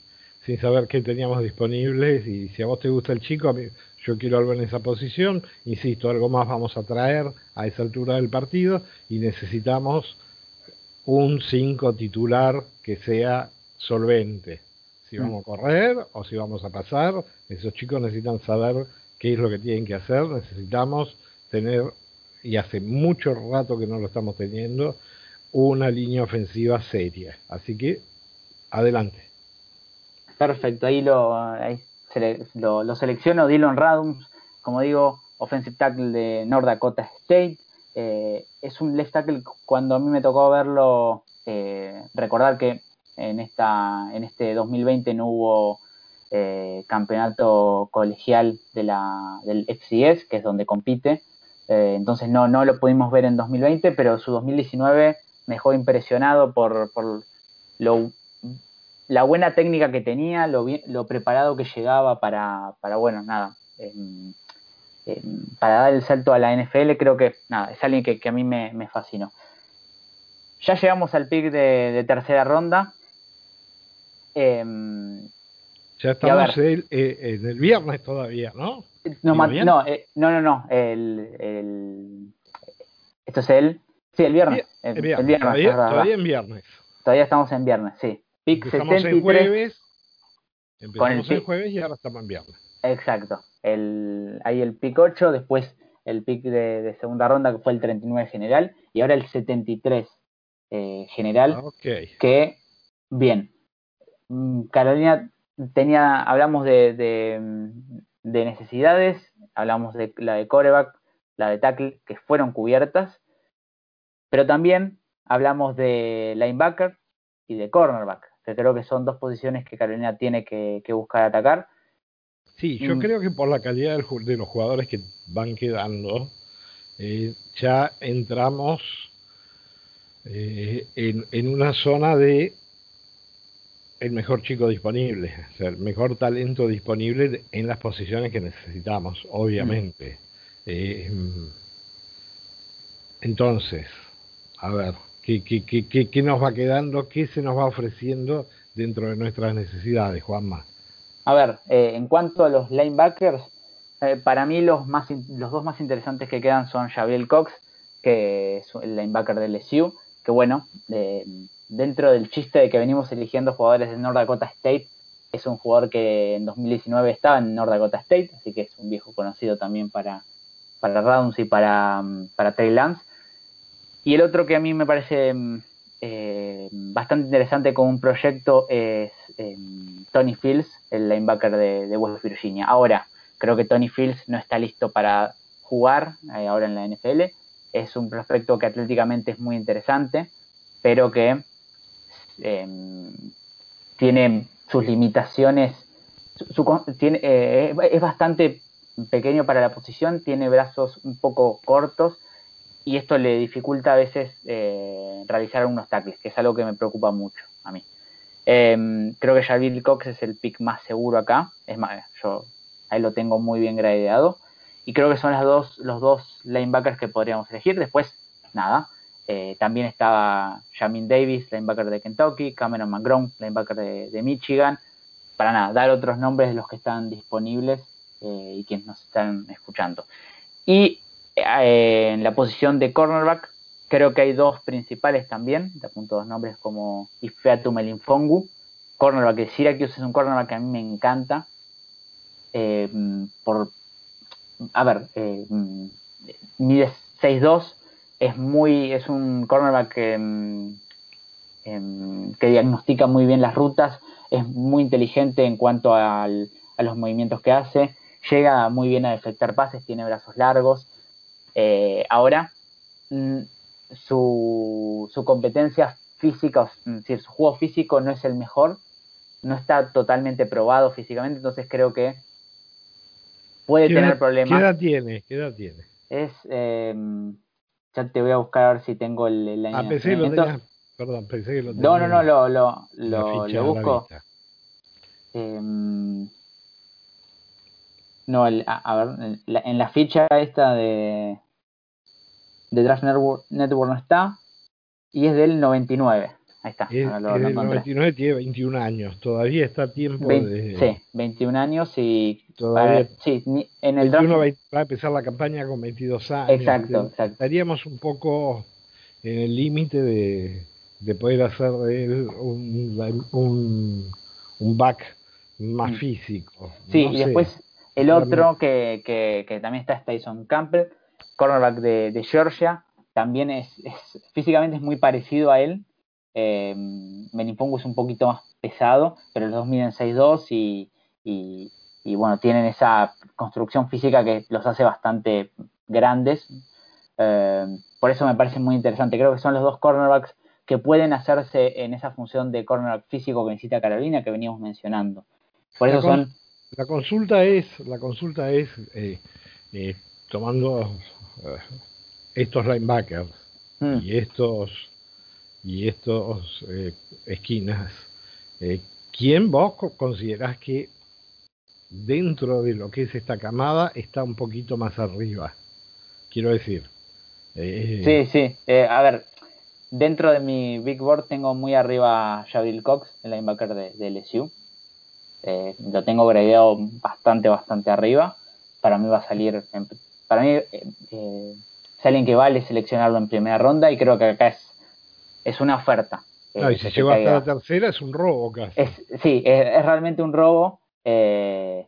sin saber qué teníamos disponibles. Y si a vos te gusta el chico, a mí, yo quiero algo en esa posición, insisto, algo más vamos a traer a esa altura del partido y necesitamos un 5 titular que sea solvente. Si vamos a correr o si vamos a pasar, esos chicos necesitan saber qué es lo que tienen que hacer, necesitamos tener, y hace mucho rato que no lo estamos teniendo, una línea ofensiva seria. Así que, adelante. Perfecto, ahí lo, lo, selecciono Dylan Radums, como digo, offensive tackle de North Dakota State. Eh, es un left tackle cuando a mí me tocó verlo, eh, recordar que en, esta, en este 2020 no hubo eh, campeonato colegial de la, del FCS, que es donde compite. entonces no, no lo pudimos ver en 2020, pero su 2019 me dejó impresionado por, por lo la buena técnica que tenía, lo, lo preparado que llegaba para, para bueno, nada, em, em, para dar el salto a la NFL, creo que, nada, es alguien que, a mí me, fascinó. Ya llegamos al pick de, tercera ronda. Em, ya estamos el, eh, en el viernes todavía, ¿no? No, eh, no, no, no, el, esto es el, sí, el viernes. El, viernes, todavía en viernes. Todavía estamos en viernes, sí. empezamos el jueves. Empezamos el, jueves y ahora estamos en viernes. Exacto. El, hay el pick 8, después el pick de, segunda ronda, que fue el 39 general, y ahora el 73 eh, general, ah, que bien. Mm, Carolina tenía, hablamos de, de, necesidades, hablamos de la de coreback, la de tackle, que fueron cubiertas, pero también hablamos de linebacker y de cornerback, que creo que son dos posiciones que Carolina tiene que, buscar atacar. Sí, yo mm. creo que por la calidad de los jugadores que van quedando, eh, ya entramos eh, en, en, una zona de el mejor chico disponible, o sea, el mejor talento disponible en las posiciones que necesitamos, obviamente. Eh, entonces, a ver, ¿qué, qué, qué, ¿qué, nos va quedando? ¿Qué se nos va ofreciendo dentro de nuestras necesidades, Juanma? A ver, eh, en cuanto a los linebackers, eh, para mí los, más, los dos más interesantes que quedan son Javier Cox, que es el linebacker del LSU, que bueno, dentro del chiste de que venimos eligiendo jugadores de North Dakota State, es un jugador que en 2019 estaba en North Dakota State, así que es un viejo conocido también para, para Rounds y para, para Trey Lance. Y el otro que a mí me parece eh, bastante interesante como un proyecto es em, Tony Fields, el linebacker de, West Virginia. Ahora, creo que Tony Fields no está listo para jugar eh, ahora en la NFL. Es un prospecto que atléticamente es muy interesante, pero que Em, tiene sus limitaciones, eh, es bastante pequeño para la posición, tiene brazos un poco cortos y esto le dificulta a veces eh, realizar algunos tackles, que es algo que me preocupa mucho a mí. Em, creo que Javier Cox es el pick más seguro acá, es más, yo ahí lo tengo muy bien gradeado y creo que son las dos, los dos linebackers que podríamos elegir. Después, nada, eh, también estaba Jamin Davis, linebacker de Kentucky, Cameron McGrone, linebacker de, Michigan. Para nada, dar otros nombres de los que están disponibles eh, y quienes nos están escuchando. Y eh, en la posición de cornerback, creo que hay dos principales también. Te apunto dos nombres como Ifeatu Melinfongu, cornerback de Syracuse, es un cornerback que a mí me encanta. por, a ver, mide 6'2, es muy, es un cornerback mm, em, que, diagnostica muy bien las rutas, es muy inteligente en cuanto a los movimientos que hace, llega muy bien a efectuar pases, tiene brazos largos. Eh, ahora, mm, su, su, competencia física, es decir, su juego físico no es el mejor, no está totalmente probado físicamente, entonces creo que puede tener problemas. ¿Qué edad tiene? ¿Qué edad tiene? Es em, ya te voy a buscar a ver si tengo el, el Ah, pensé que lo tenía. Perdón, pensé que lo tenía. No, no, no, lo, lo, lo, lo busco. Eh, no, el, a, ver, en la, ficha esta de, de Draft Network, Network no está. Y es del 99. Ahí está. Es, lo, el 99 tiene 21 años. Todavía está a tiempo de. Sí, 21 años y. Todavía. sí, en el 21 va a empezar la campaña con 22 años. Exacto, exacto. Estaríamos un poco en el límite de, de poder hacer un, un, un back más mm. físico. Sí, y después el otro que, que, que, también está es Tyson Campbell, cornerback de, de Georgia. También es, es, físicamente es muy parecido a él, eh, es un poquito más pesado, pero los dos miden 6'2 y, y, bueno, tienen esa construcción física que los hace bastante grandes. Eh, por eso me parece muy interesante. Creo que son los dos cornerbacks que pueden hacerse en esa función de cornerback físico que necesita Carolina que veníamos mencionando. Por eso la son. La consulta es, la consulta es eh, eh, tomando estos linebackers mm. y estos y estos eh, esquinas, eh, ¿quién vos considerás que dentro de lo que es esta camada está un poquito más arriba? Quiero decir. Eh, sí, sí. a ver, dentro de mi Big Board tengo muy arriba a Jabril Cox, el linebacker de, de LSU. lo tengo gradeado bastante, bastante arriba. Para mí va a salir. para mí es alguien que vale seleccionarlo en primera ronda y creo que acá es es una oferta. y si llega hasta la tercera es un robo casi. sí, es, realmente un robo. Eh,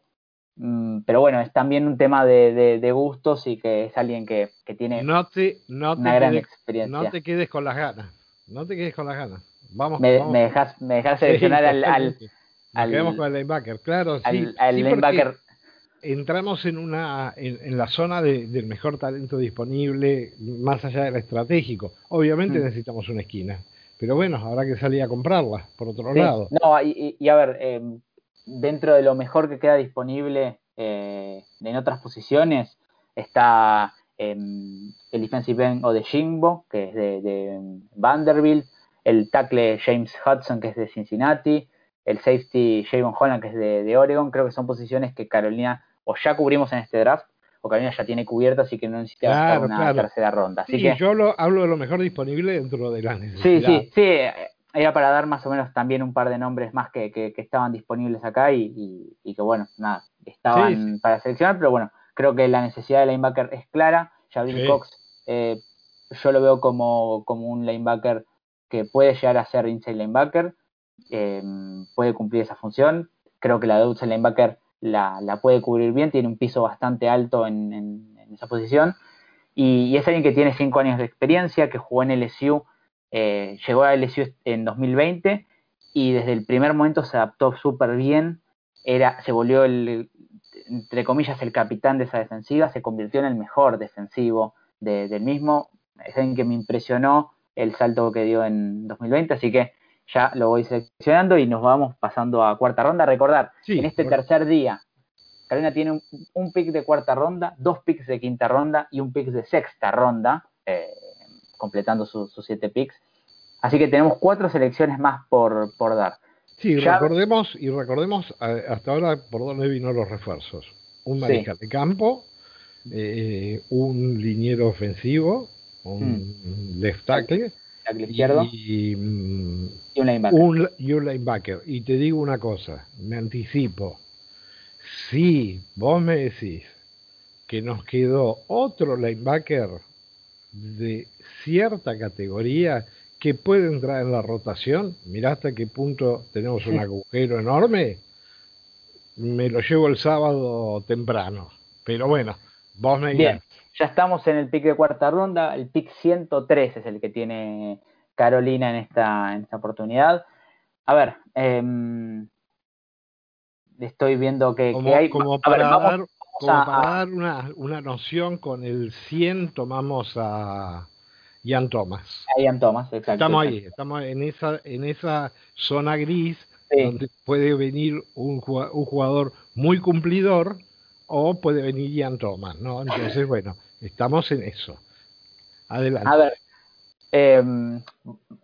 Mm, pero bueno, es también un tema de, gustos y que es alguien que, tiene no te, no una gran experiencia. No te quedes con las ganas, no te quedes con las ganas. Vamos, me, me dejas, me dejas seleccionar al, al, al, con el linebacker, claro, sí. Al, linebacker. Entramos en una en, la zona del mejor talento disponible, más allá del estratégico. Obviamente mm. necesitamos una esquina, pero bueno, habrá que salir a comprarla, por otro lado. No, y, y a ver, eh, dentro de lo mejor que queda disponible eh, en otras posiciones está em, el defensive end o de Jimbo, que es de, Vanderbilt, el tackle James Hudson, que es de Cincinnati, el safety Javon Holland, que es de, Oregon. Creo que son posiciones que Carolina o ya cubrimos en este draft o Carolina ya tiene cubierta, así que no necesita una tercera ronda. Así que, yo hablo, hablo, de lo mejor disponible dentro de la necesidad. Sí, sí, sí era para dar más o menos también un par de nombres más que, que, estaban disponibles acá y, y, que bueno, nada, estaban para seleccionar, pero bueno, creo que la necesidad de linebacker es clara. Jabril Cox, eh, yo lo veo como, como, un linebacker que puede llegar a ser inside linebacker, eh, puede cumplir esa función. Creo que la de outside linebacker la, la, puede cubrir bien, tiene un piso bastante alto en, en, esa posición. Y, es alguien que tiene cinco años de experiencia, que jugó en LSU eh, llegó a LSU en 2020 y desde el primer momento se adaptó súper bien. Era, se volvió el, entre comillas, el capitán de esa defensiva, se convirtió en el mejor defensivo del mismo. Es alguien que me impresionó el salto que dio en 2020, así que ya lo voy seleccionando y nos vamos pasando a cuarta ronda. Recordar, en este tercer día, Carolina tiene un, pick de cuarta ronda, dos picks de quinta ronda y un pick de sexta ronda. Eh, completando sus siete picks. Así que tenemos cuatro selecciones más por, por dar. Sí, recordemos, y recordemos hasta ahora por dónde vino los refuerzos. Un mariscal de campo, eh, un liniero ofensivo, un hmm. left tackle, izquierdo, y, mm, y, un linebacker. y un linebacker. Y te digo una cosa, me anticipo. Si vos me decís que nos quedó otro linebacker de cierta categoría que puede entrar en la rotación, mira hasta qué punto tenemos un agujero enorme, me lo llevo el sábado temprano. Pero bueno, vos me Bien, ya estamos en el pick de cuarta ronda, el pick 103 es el que tiene Carolina en esta, en esta oportunidad. A ver, em, estoy viendo que, hay... Como para, dar, una, una noción, con el 100 tomamos a Ian Thomas. Ian Thomas, exacto. Estamos ahí, estamos en esa, en esa zona gris donde puede venir un jugador, muy cumplidor o puede venir Ian Thomas, ¿no? Entonces, bueno, estamos en eso. Adelante. A ver, em,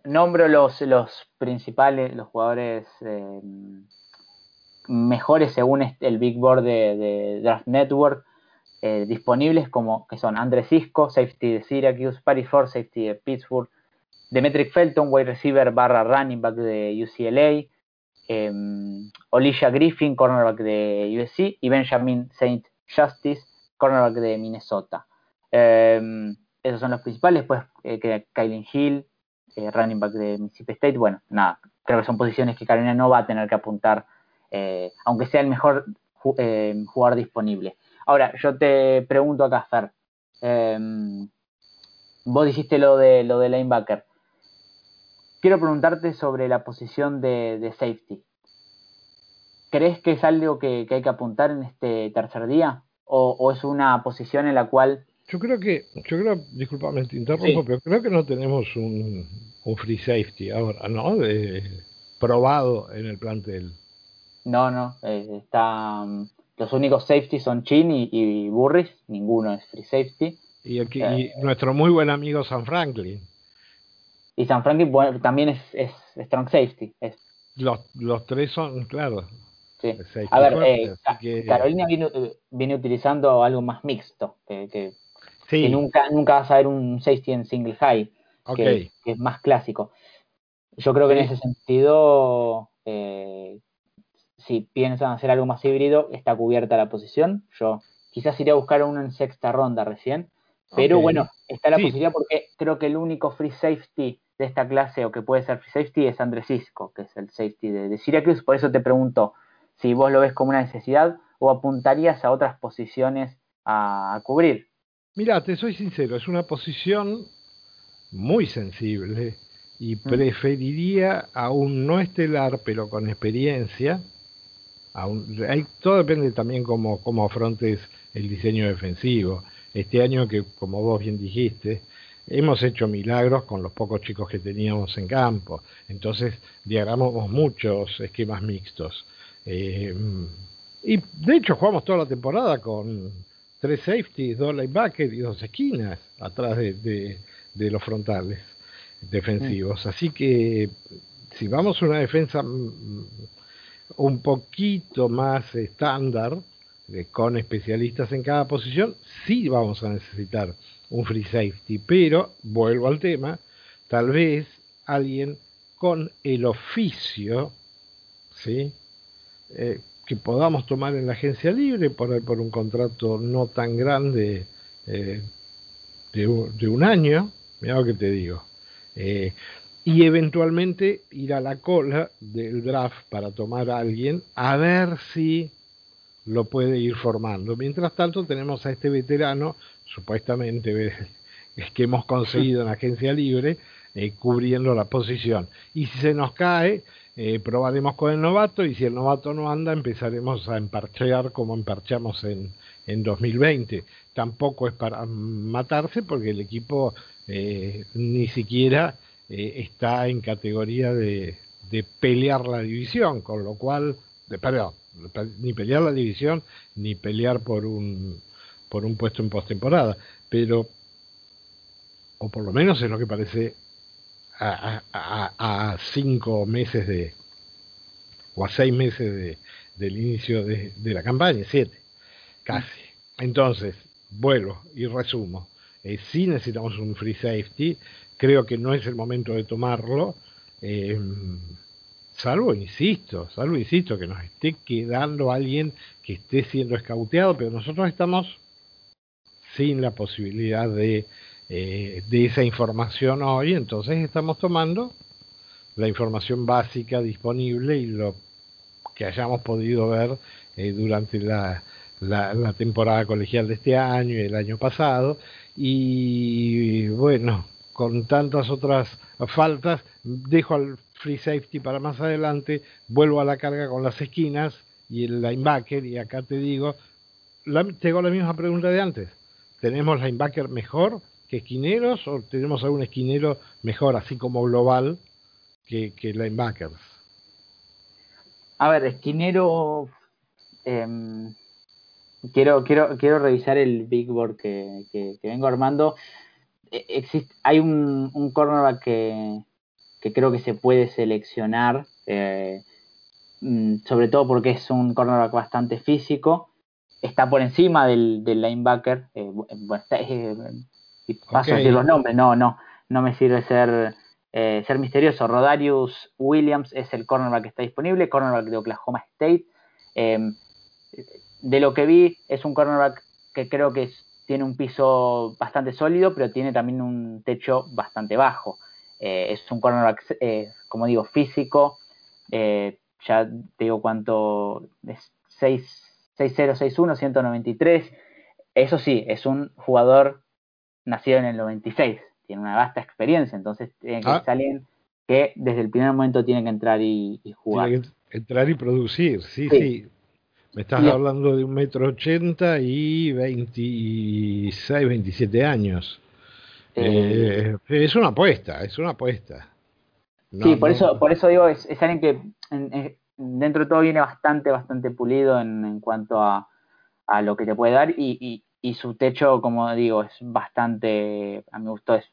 nombro los, los principales, los jugadores em, mejores según el Big Board de Draft Network eh, disponibles como que son Andrés Cisco, safety de Syracuse, Paris Ford, safety de Pittsburgh, Demetric Felton, wide receiver barra running back de UCLA, eh, em, Alicia Griffin, cornerback de USC, y Benjamin Saint Justice, cornerback de Minnesota. Em, esos son los principales, pues eh, que Kylie Hill, eh, running back de Mississippi State. Bueno, nada, creo que son posiciones que Carolina no va a tener que apuntar, aunque sea el mejor jugador disponible. Ahora, yo te pregunto acá, Fer. Em, vos dijiste lo de lo de linebacker. Quiero preguntarte sobre la posición de, safety. ¿Crees que es algo que, hay que apuntar en este tercer día? ¿O, es una posición en la cual... Yo creo que, yo creo, disculpame, te interrumpo, pero creo que no tenemos un, free safety ahora, ¿no? De, probado en el plantel. No, no, eh, está los únicos safety son Chin y, Burris, ninguno es free safety. Y, aquí, eh, nuestro muy buen amigo San Franklin. Y San Franklin también es, strong safety. Es. Los, los tres son, claro. Sí. A ver, eh, Carolina eh, viene, utilizando algo más mixto, que, nunca, nunca vas a ver un safety en single high, que, es más clásico. Yo creo que en ese sentido eh, si piensan hacer algo más híbrido, está cubierta la posición. Yo quizás iría a buscar uno en sexta ronda recién. Pero bueno, está la posibilidad porque creo que el único free safety de esta clase o que puede ser free safety es Andrés Cisco, que es el safety de, Syracuse. Por eso te pregunto si vos lo ves como una necesidad o apuntarías a otras posiciones a, cubrir? Mira, te soy sincero, es una posición muy sensible y mm. preferiría a un no estelar pero con experiencia. todo depende también cómo, cómo afrontes el diseño defensivo. Este año que, como vos bien dijiste, hemos hecho milagros con los pocos chicos que teníamos en campo. Entonces diagramamos muchos esquemas mixtos. Eh, y de hecho jugamos toda la temporada con tres safeties, dos linebackers y dos esquinas atrás de, de, los frontales defensivos. Así que si vamos a una defensa mm, un poquito más estándar, con especialistas en cada posición, sí vamos a necesitar un free safety, pero vuelvo al tema, tal vez alguien con el oficio, ¿sí? Eh, que podamos tomar en la agencia libre por, un contrato no tan grande eh, de, un año, mira lo que te digo, eh, y eventualmente ir a la cola del draft para tomar a alguien a ver si lo puede ir formando. Mientras tanto tenemos a este veterano, supuestamente es que hemos conseguido en agencia libre, eh, cubriendo la posición. Y si se nos cae, eh, probaremos con el novato y si el novato no anda, empezaremos a emparchear como emparchamos en, en 2020. Tampoco es para matarse porque el equipo eh, ni siquiera está en categoría de, de, pelear la división, con lo cual, de, perdón, ni pelear la división ni pelear por un, por un puesto en postemporada. Pero, o por lo menos es lo que parece a, cinco meses de, o a seis meses de, del inicio de, la campaña, siete, casi. Entonces, vuelvo y resumo. Eh, si necesitamos un free safety, creo que no es el momento de tomarlo, eh, salvo, insisto, salvo, insisto, que nos esté quedando alguien que esté siendo escauteado, pero nosotros estamos sin la posibilidad de eh, de esa información hoy, entonces estamos tomando la información básica disponible y lo que hayamos podido ver eh, durante la, la, temporada colegial de este año y el año pasado. Y bueno, con tantas otras faltas, dejo al free safety para más adelante, vuelvo a la carga con las esquinas y el linebacker, y acá te digo, la, tengo la misma pregunta de antes. ¿Tenemos linebacker mejor que esquineros o tenemos algún esquinero mejor, así como global, que, que linebackers? A ver, esquinero. Em, quiero, quiero, quiero revisar el big board que, que, vengo armando. E, existe, hay un, un cornerback que, que creo que se puede seleccionar, eh, mm, sobre todo porque es un cornerback bastante físico. Está por encima del, del linebacker. Eh, bueno, está, eh, paso a decir los nombres, no, no, no me sirve ser, eh, ser misterioso. Rodarius Williams es el cornerback que está disponible, cornerback de Oklahoma State. Em, de lo que vi, es un cornerback que creo que tiene un piso bastante sólido, pero tiene también un techo bastante bajo. Eh, es un cornerback, eh, como digo, físico. ya te digo cuánto es 6-0, 6-1, 193. Eso sí, es un jugador nacido en el 96, tiene una vasta experiencia, entonces tiene que ah. alguien que desde el primer momento tiene que entrar y, jugar. Tiene que entrar y producir, sí, sí. Me estás hablando de un metro ochenta y 26, 27 años. Eh, eh, es una apuesta, es una apuesta. sí, por eso, por eso digo, es, alguien que dentro de todo viene bastante, bastante pulido en, en cuanto a, a, lo que te puede dar y, y su techo, como digo, es bastante, a mi gusto, es,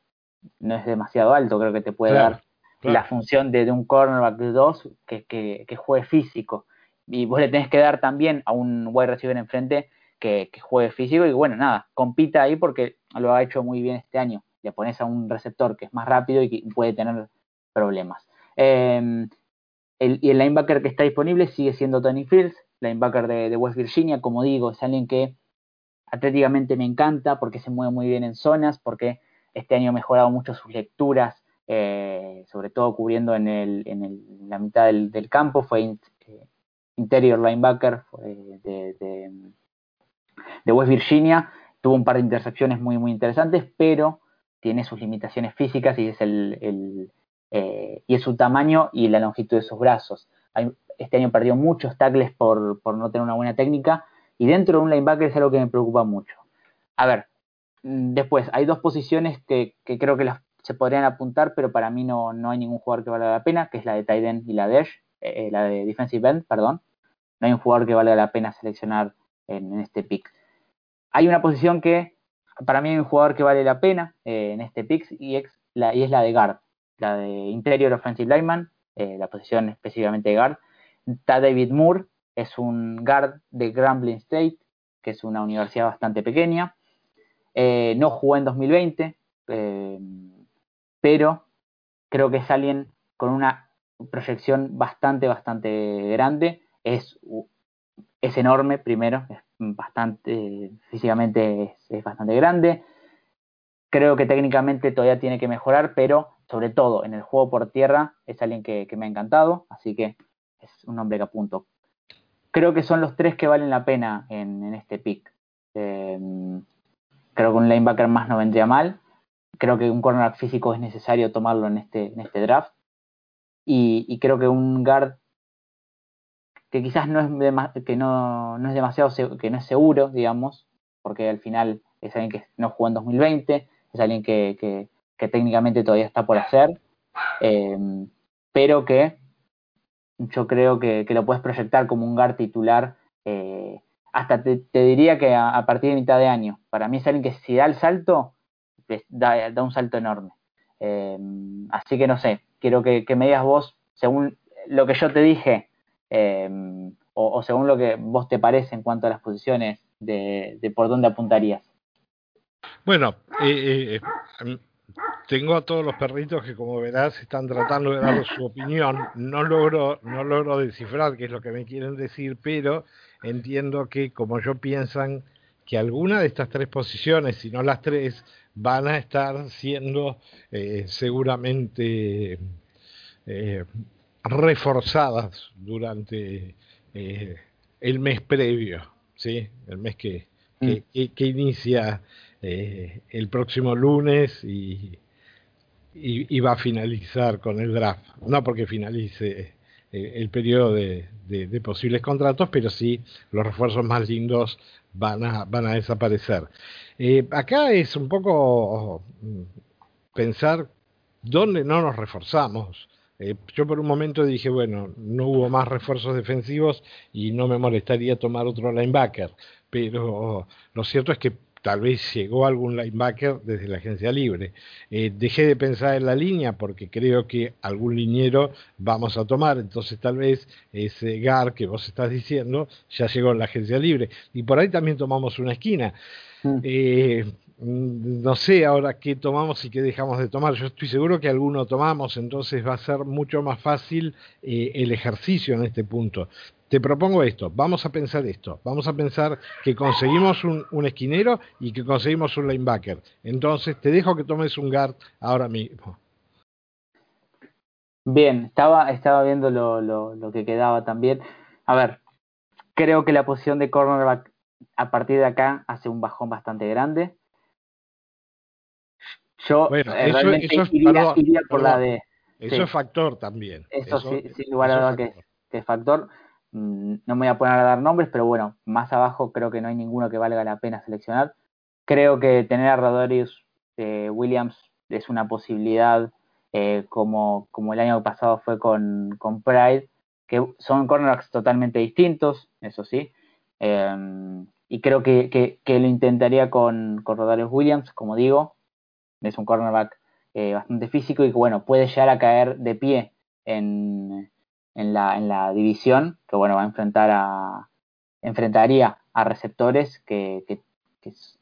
no es demasiado alto, creo que te puede dar la función de, un cornerback de dos que, que, juegue físico. Y vos le tenés que dar también a un wide receiver enfrente que, que juegue físico y bueno, nada, compita ahí porque lo ha hecho muy bien este año. Le pones a un receptor que es más rápido y que puede tener problemas. Em, el, y el linebacker que está disponible sigue siendo Tony Fields, linebacker de, West Virginia, como digo, es alguien que Atléticamente me encanta porque se mueve muy bien en zonas, porque este año ha mejorado mucho sus lecturas, eh, sobre todo cubriendo en, el, en el, la mitad del, campo. Fue, eh, interior linebacker de, de, West Virginia. Tuvo un par de intercepciones muy, muy interesantes, pero tiene sus limitaciones físicas y es, el, eh, y es su tamaño y la longitud de sus brazos. este año perdió muchos tackles por, por no tener una buena técnica y dentro de un linebacker es algo que me preocupa mucho. A ver, mm, después hay dos posiciones que, que creo que se podrían apuntar, pero para mí no, no hay ningún jugador que valga la pena, que es la de Tyden y la de Edge, eh, la de Defensive End, perdón. No hay un jugador que valga la pena seleccionar en, este pick. Hay una posición que para mí hay un jugador que vale la pena eh, en este pick y, la, y es la de guard, la de Interior Offensive Lineman, eh, la posición específicamente de guard. Está David Moore, es un guard de Grambling State, que es una universidad bastante pequeña. no jugó en 2020 pero creo que es alguien con una proyección bastante, bastante grande. Es, es enorme, primero, es bastante, físicamente es, bastante grande. Creo que técnicamente todavía tiene que mejorar, pero sobre todo en el juego por tierra es alguien que, me ha encantado, así que es un hombre que apunto. Creo que son los tres que valen la pena en, este pick. Eh, creo que un linebacker más no vendría mal creo que un cornerback físico es necesario tomarlo en este, en este draft. Y, creo que un guard que quizás no es, que no, no es demasiado que no es seguro, digamos, porque al final es alguien que no jugó en 2020, es alguien que, técnicamente todavía está por hacer, eh, pero que yo creo que, lo puedes proyectar como un guard titular. Eh, hasta te, diría que a, a, partir de mitad de año. Para mí es alguien que si da el salto, da, da un salto enorme. Eh, así que no sé, quiero que, me digas vos, según lo que yo te dije, eh, o, según lo que vos te parece en cuanto a las posiciones, de, por dónde apuntarías. Bueno, eh, tengo a todos los perritos que como verás están tratando de dar su opinión. No logro, no logro descifrar qué es lo que me quieren decir, pero entiendo que como yo piensan que alguna de estas tres posiciones, si no las tres, van a estar siendo eh, seguramente eh, reforzadas durante eh, el mes previo, ¿sí? el mes que, que, mm. que, inicia el próximo lunes y, y, va a finalizar con el draft. No porque finalice el periodo de, de, posibles contratos, pero sí los refuerzos más lindos van a, van a desaparecer. Eh, acá es un poco mm, pensar dónde no nos reforzamos. Eh, yo por un momento dije, bueno, no hubo más refuerzos defensivos y no me molestaría tomar otro linebacker, pero lo cierto es que tal vez llegó algún linebacker desde la agencia libre. Eh, dejé de pensar en la línea porque creo que algún liniero vamos a tomar, entonces tal vez ese GAR que vos estás diciendo ya llegó en la agencia libre. Y por ahí también tomamos una esquina. Mm. Eh, no sé ahora qué tomamos y qué dejamos de tomar. Yo estoy seguro que alguno tomamos, entonces va a ser mucho más fácil eh, el ejercicio en este punto te propongo esto, vamos a pensar esto, vamos a pensar que conseguimos un, esquinero y que conseguimos un linebacker. Entonces te dejo que tomes un guard ahora mismo. Bien, estaba, estaba viendo lo, lo, que quedaba también. A ver, creo que la posición de cornerback a partir de acá hace un bajón bastante grande. Yo bueno, eh, eso, es, iría, por la de... Eso es factor también. Eso, sí, sin lugar a duda que, que es factor. Mm, no me voy a poner a dar nombres, pero bueno, más abajo creo que no hay ninguno que valga la pena seleccionar. Creo que tener a Rodorius eh, Williams es una posibilidad, eh, como, como el año pasado fue con, con Pride, que son cornerbacks totalmente distintos, eso sí. Em, y creo que, que, lo intentaría con, con Rodarius Williams, como digo. Es un cornerback eh, bastante físico y que, bueno, puede llegar a caer de pie en, en la, en la división, que bueno, va a enfrentar a, enfrentaría a receptores que, que,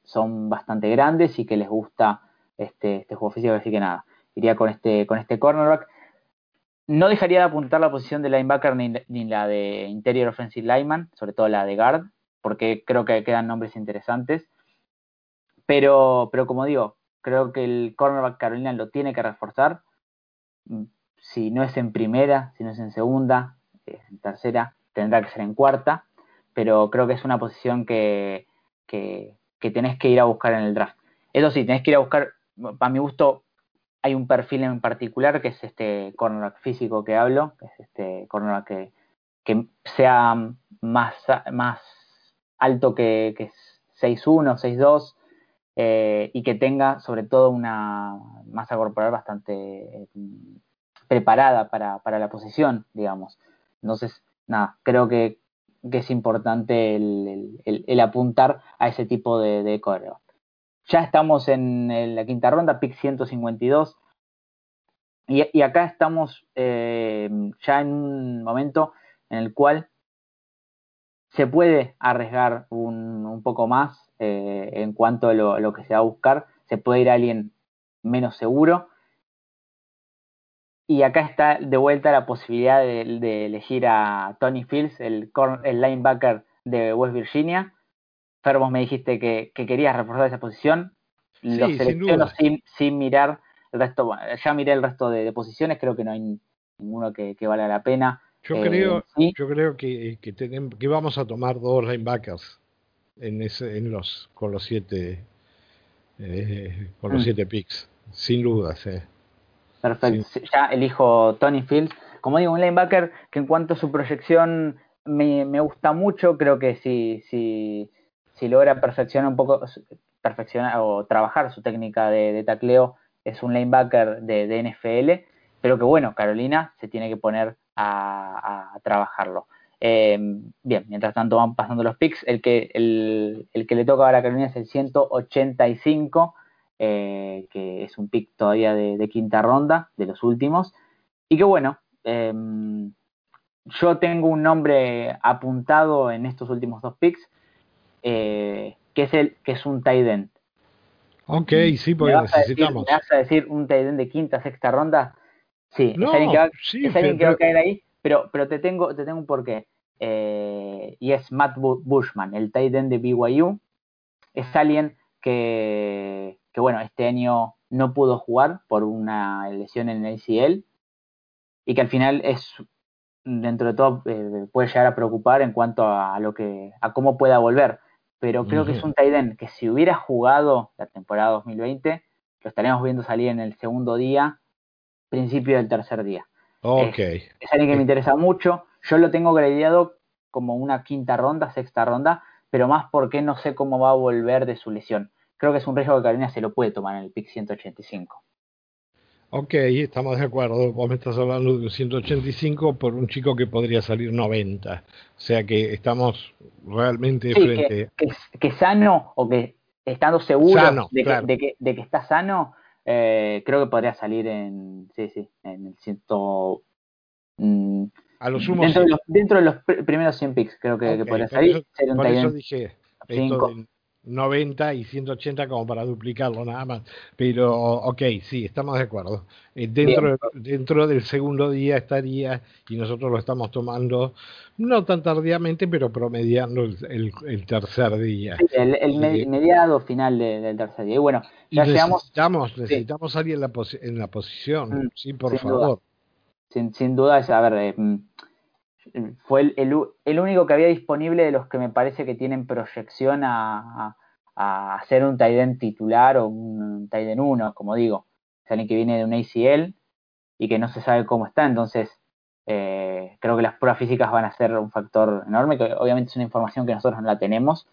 son bastante grandes y que les gusta este, este juego físico, así que nada, iría con este, con este cornerback. No dejaría de apuntar la posición de linebacker ni, ni la de interior offensive lineman, sobre todo la de guard, porque creo que quedan nombres interesantes. Pero, pero como digo, creo que el cornerback Carolina lo tiene que reforzar si no es en primera, si no es en segunda, en tercera, tendrá que ser en cuarta, pero creo que es una posición que, que, tenés que ir a buscar en el draft. Eso sí, tenés que ir a buscar, para mi gusto, hay un perfil en particular que es este cornerback físico que hablo, que es este cornerback que, que sea más, más alto que, que 6'1, 6'2 eh, y que tenga sobre todo una masa corporal bastante eh, preparada para, para, la posición, digamos. Entonces, nada, creo que, que es importante el, el, apuntar a ese tipo de, de Ya estamos en la quinta ronda, pick 152. Y, y acá estamos eh, ya en un momento en el cual se puede arriesgar un, un poco más eh, en cuanto a lo, que se va a buscar. Se puede ir a alguien menos seguro. Y acá está de vuelta la posibilidad de, elegir a Tony Fields, el, el, linebacker de West Virginia. Fer, me dijiste que, querías reforzar esa posición. Lo selecciono sin, mirar el resto. Ya miré el resto de, posiciones, creo que no hay ninguno que, que valga la pena. Yo creo, eh, yo creo que, que, tenemos, que vamos a tomar dos linebackers en, ese, en los con los siete eh, con los mm. siete picks, sin dudas. Eh. Perfecto. Ya elijo Tony Fields. Como digo, un linebacker que en cuanto a su proyección me, me gusta mucho. Creo que si, si, si logra perfeccionar un poco, perfeccionar o trabajar su técnica de, de tacleo, es un linebacker de, de, NFL. Pero que bueno, Carolina se tiene que poner a, a trabajarlo. Eh, bien, mientras tanto van pasando los picks. El que, el, el que le toca a la Carolina es el 185, eh, que es un pick todavía de, quinta ronda, de los últimos. Y que bueno, em, yo tengo un nombre apuntado en estos últimos dos picks, eh, que es el que es un tight end. Ok, sí, porque necesitamos. ¿Me vas a decir un tight end de quinta, sexta ronda? Sí, es alguien que va, es alguien que va a caer ahí, pero, pero te tengo, te tengo un porqué. Eh, y es Matt Bushman, el tight end de BYU. Es alguien que, que, bueno, este año no pudo jugar por una lesión en el ACL y que al final es, dentro de todo, eh, puede llegar a preocupar en cuanto a, lo que, a cómo pueda volver. Pero creo que es un tight end que si hubiera jugado la temporada 2020, lo estaríamos viendo salir en el segundo día, principio del tercer día. Ok. Es, es alguien que me interesa mucho. Yo lo tengo gradeado como una quinta ronda, sexta ronda, pero más porque no sé cómo va a volver de su lesión. Creo que es un riesgo que Carolina se lo puede tomar en el pick 185. Ok, estamos de acuerdo. Vos me estás hablando de 185 por un chico que podría salir 90. O sea que estamos realmente frente. Que, que, sano o que estando seguro de, que, está sano, eh, creo que podría salir en, sí, sí, en el 100, a los dentro, de los, dentro de los primeros 100 picks, creo que, que podría salir. por eso dije esto de 90 y 180 como para duplicarlo nada más. Pero, ok, sí, estamos de acuerdo. Eh, dentro, dentro del segundo día estaría, y nosotros lo estamos tomando, no tan tardíamente, pero promediando el, el, tercer día. el, el mediado final del tercer día. Y bueno, ya necesitamos, necesitamos salir en la, en la posición, mm, sí, por favor sin, duda es, a ver, eh, fue el, el, único que había disponible de los que me parece que tienen proyección a, a, ser un Taiden titular o un Taiden 1, como digo. Es alguien que viene de un ACL y que no se sabe cómo está, entonces eh, creo que las pruebas físicas van a ser un factor enorme, que obviamente es una información que nosotros no la tenemos,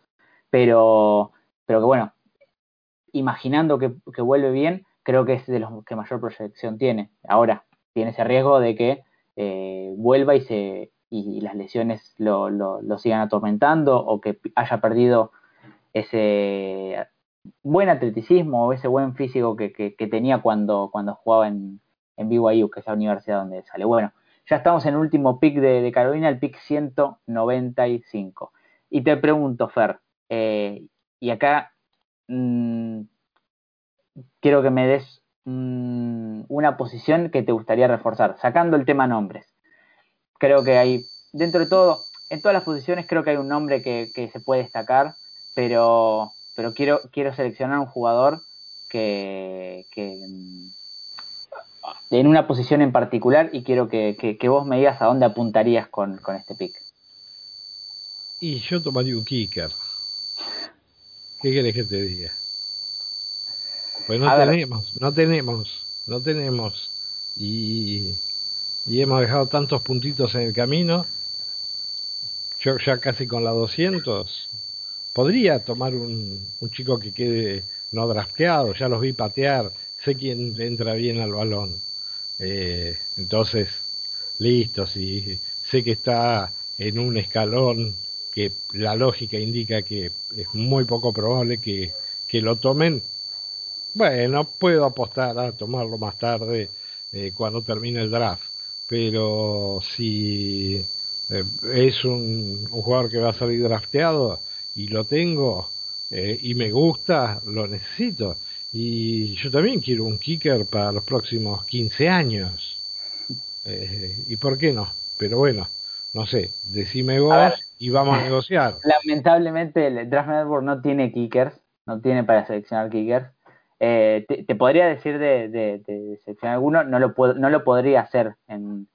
pero, pero que bueno, imaginando que, que vuelve bien, creo que es de los que mayor proyección tiene. Ahora, tiene ese riesgo de que eh, vuelva y, se, y las lesiones lo, lo, sigan atormentando o que haya perdido ese buen atleticismo o ese buen físico que, que, tenía cuando, cuando jugaba en, en BYU, que es la universidad donde sale. Bueno, ya estamos en el último pick de, Carolina, el pick 195. Y te pregunto, Fer, eh, y acá mmm, quiero que me des Mm, una posición que te gustaría reforzar, sacando el tema nombres. Creo que hay, dentro de todo, en todas las posiciones creo que hay un nombre que, se puede destacar, pero, pero quiero, quiero seleccionar un jugador que, mm, en una posición en particular y quiero que, vos me digas a dónde apuntarías con, con este pick. Y yo tomaría un kicker. ¿Qué querés que te diga? Pues no tenemos, no tenemos, no tenemos. Y, y hemos dejado tantos puntitos en el camino. Yo ya casi con la 200. Podría tomar un, un chico que quede no drafteado, ya los vi patear, sé quién entra bien al balón. Eh, entonces, listo, si sé que está en un escalón que la lógica indica que es muy poco probable que, que lo tomen, bueno, puedo apostar a tomarlo más tarde eh, cuando termine el draft. Pero si eh, es un, un, jugador que va a salir drafteado y lo tengo eh, y me gusta, lo necesito. Y yo también quiero un kicker para los próximos 15 años. ¿Y por qué no? Pero bueno, no sé, decime vos y vamos a negociar. Lamentablemente el Draft Network no tiene kickers, no tiene para seleccionar kickers. Eh, te, podría decir de, de, alguno, no lo, no lo podría hacer en,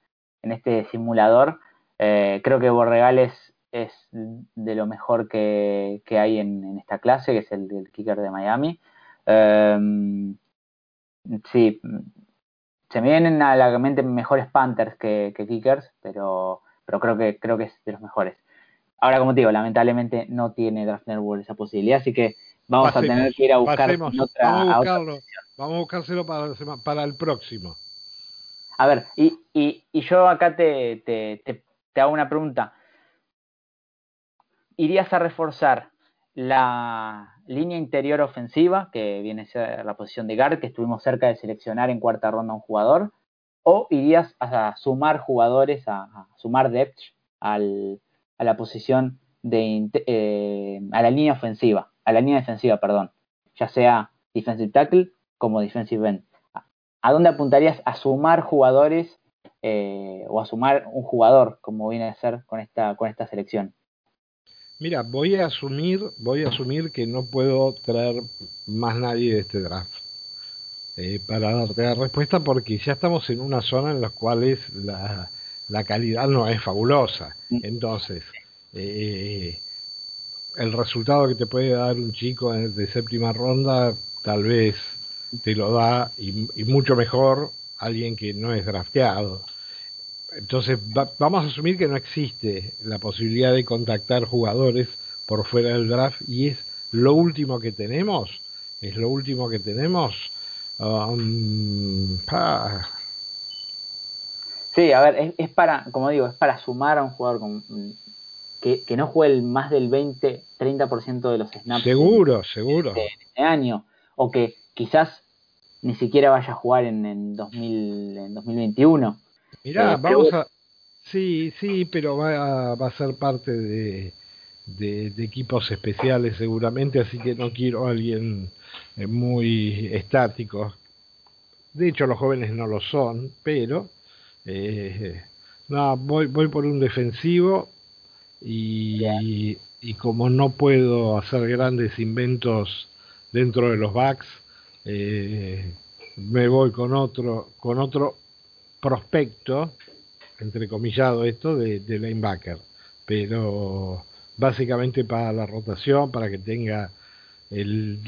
este simulador. Eh, creo que Borregales es de lo mejor que, hay en, esta clase, que es el, kicker de Miami. Em, sí, se me vienen a la mente mejores Panthers que, kickers, pero, pero creo que creo que es de los mejores. Ahora, como te digo, lamentablemente no tiene Draft Network esa posibilidad, así que Vamos a tener que ir a buscar otra, vamos a, buscarlo, vamos a buscárselo para, para el próximo. A ver, y, y, y yo acá te, te, te, hago una pregunta. ¿Irías a reforzar la línea interior ofensiva, que viene a ser la posición de guard, que estuvimos cerca de seleccionar en cuarta ronda un jugador? ¿O irías a sumar jugadores, a, sumar depth al, a la posición de, eh, a la línea ofensiva? A la línea defensiva, perdón, ya sea defensive tackle como defensive end. ¿A dónde apuntarías a sumar jugadores eh, o a sumar un jugador como viene a ser con esta, con esta selección? Mira, voy a asumir, voy a asumir que no puedo traer más nadie de este draft. Eh, para darte la respuesta porque ya estamos en una zona en la cual la, la calidad no es fabulosa. Mm. Entonces, eh, el resultado que te puede dar un chico de séptima ronda, tal vez te lo da y, mucho mejor alguien que no es drafteado. Entonces vamos a asumir que no existe la posibilidad de contactar jugadores por fuera del draft y es lo último que tenemos. Es lo último que tenemos. Um, sí, a ver, es, es, para, como digo, es para sumar a un jugador con que, que no juegue el más del 20, 30% de los snaps. Seguro, seguro. Este, este, año. O que quizás ni siquiera vaya a jugar en, en, 2000, en 2021. Mirá, eh, vamos a... Sí, sí, pero va a, va a ser parte de, de, equipos especiales seguramente, así que no quiero a alguien eh, muy estático. De hecho, los jóvenes no lo son, pero eh, no, voy, voy por un defensivo y, y como no puedo hacer grandes inventos dentro de los backs, eh, me voy con otro, con otro prospecto, entrecomillado esto, de, de linebacker. Pero básicamente para la rotación, para que tenga el,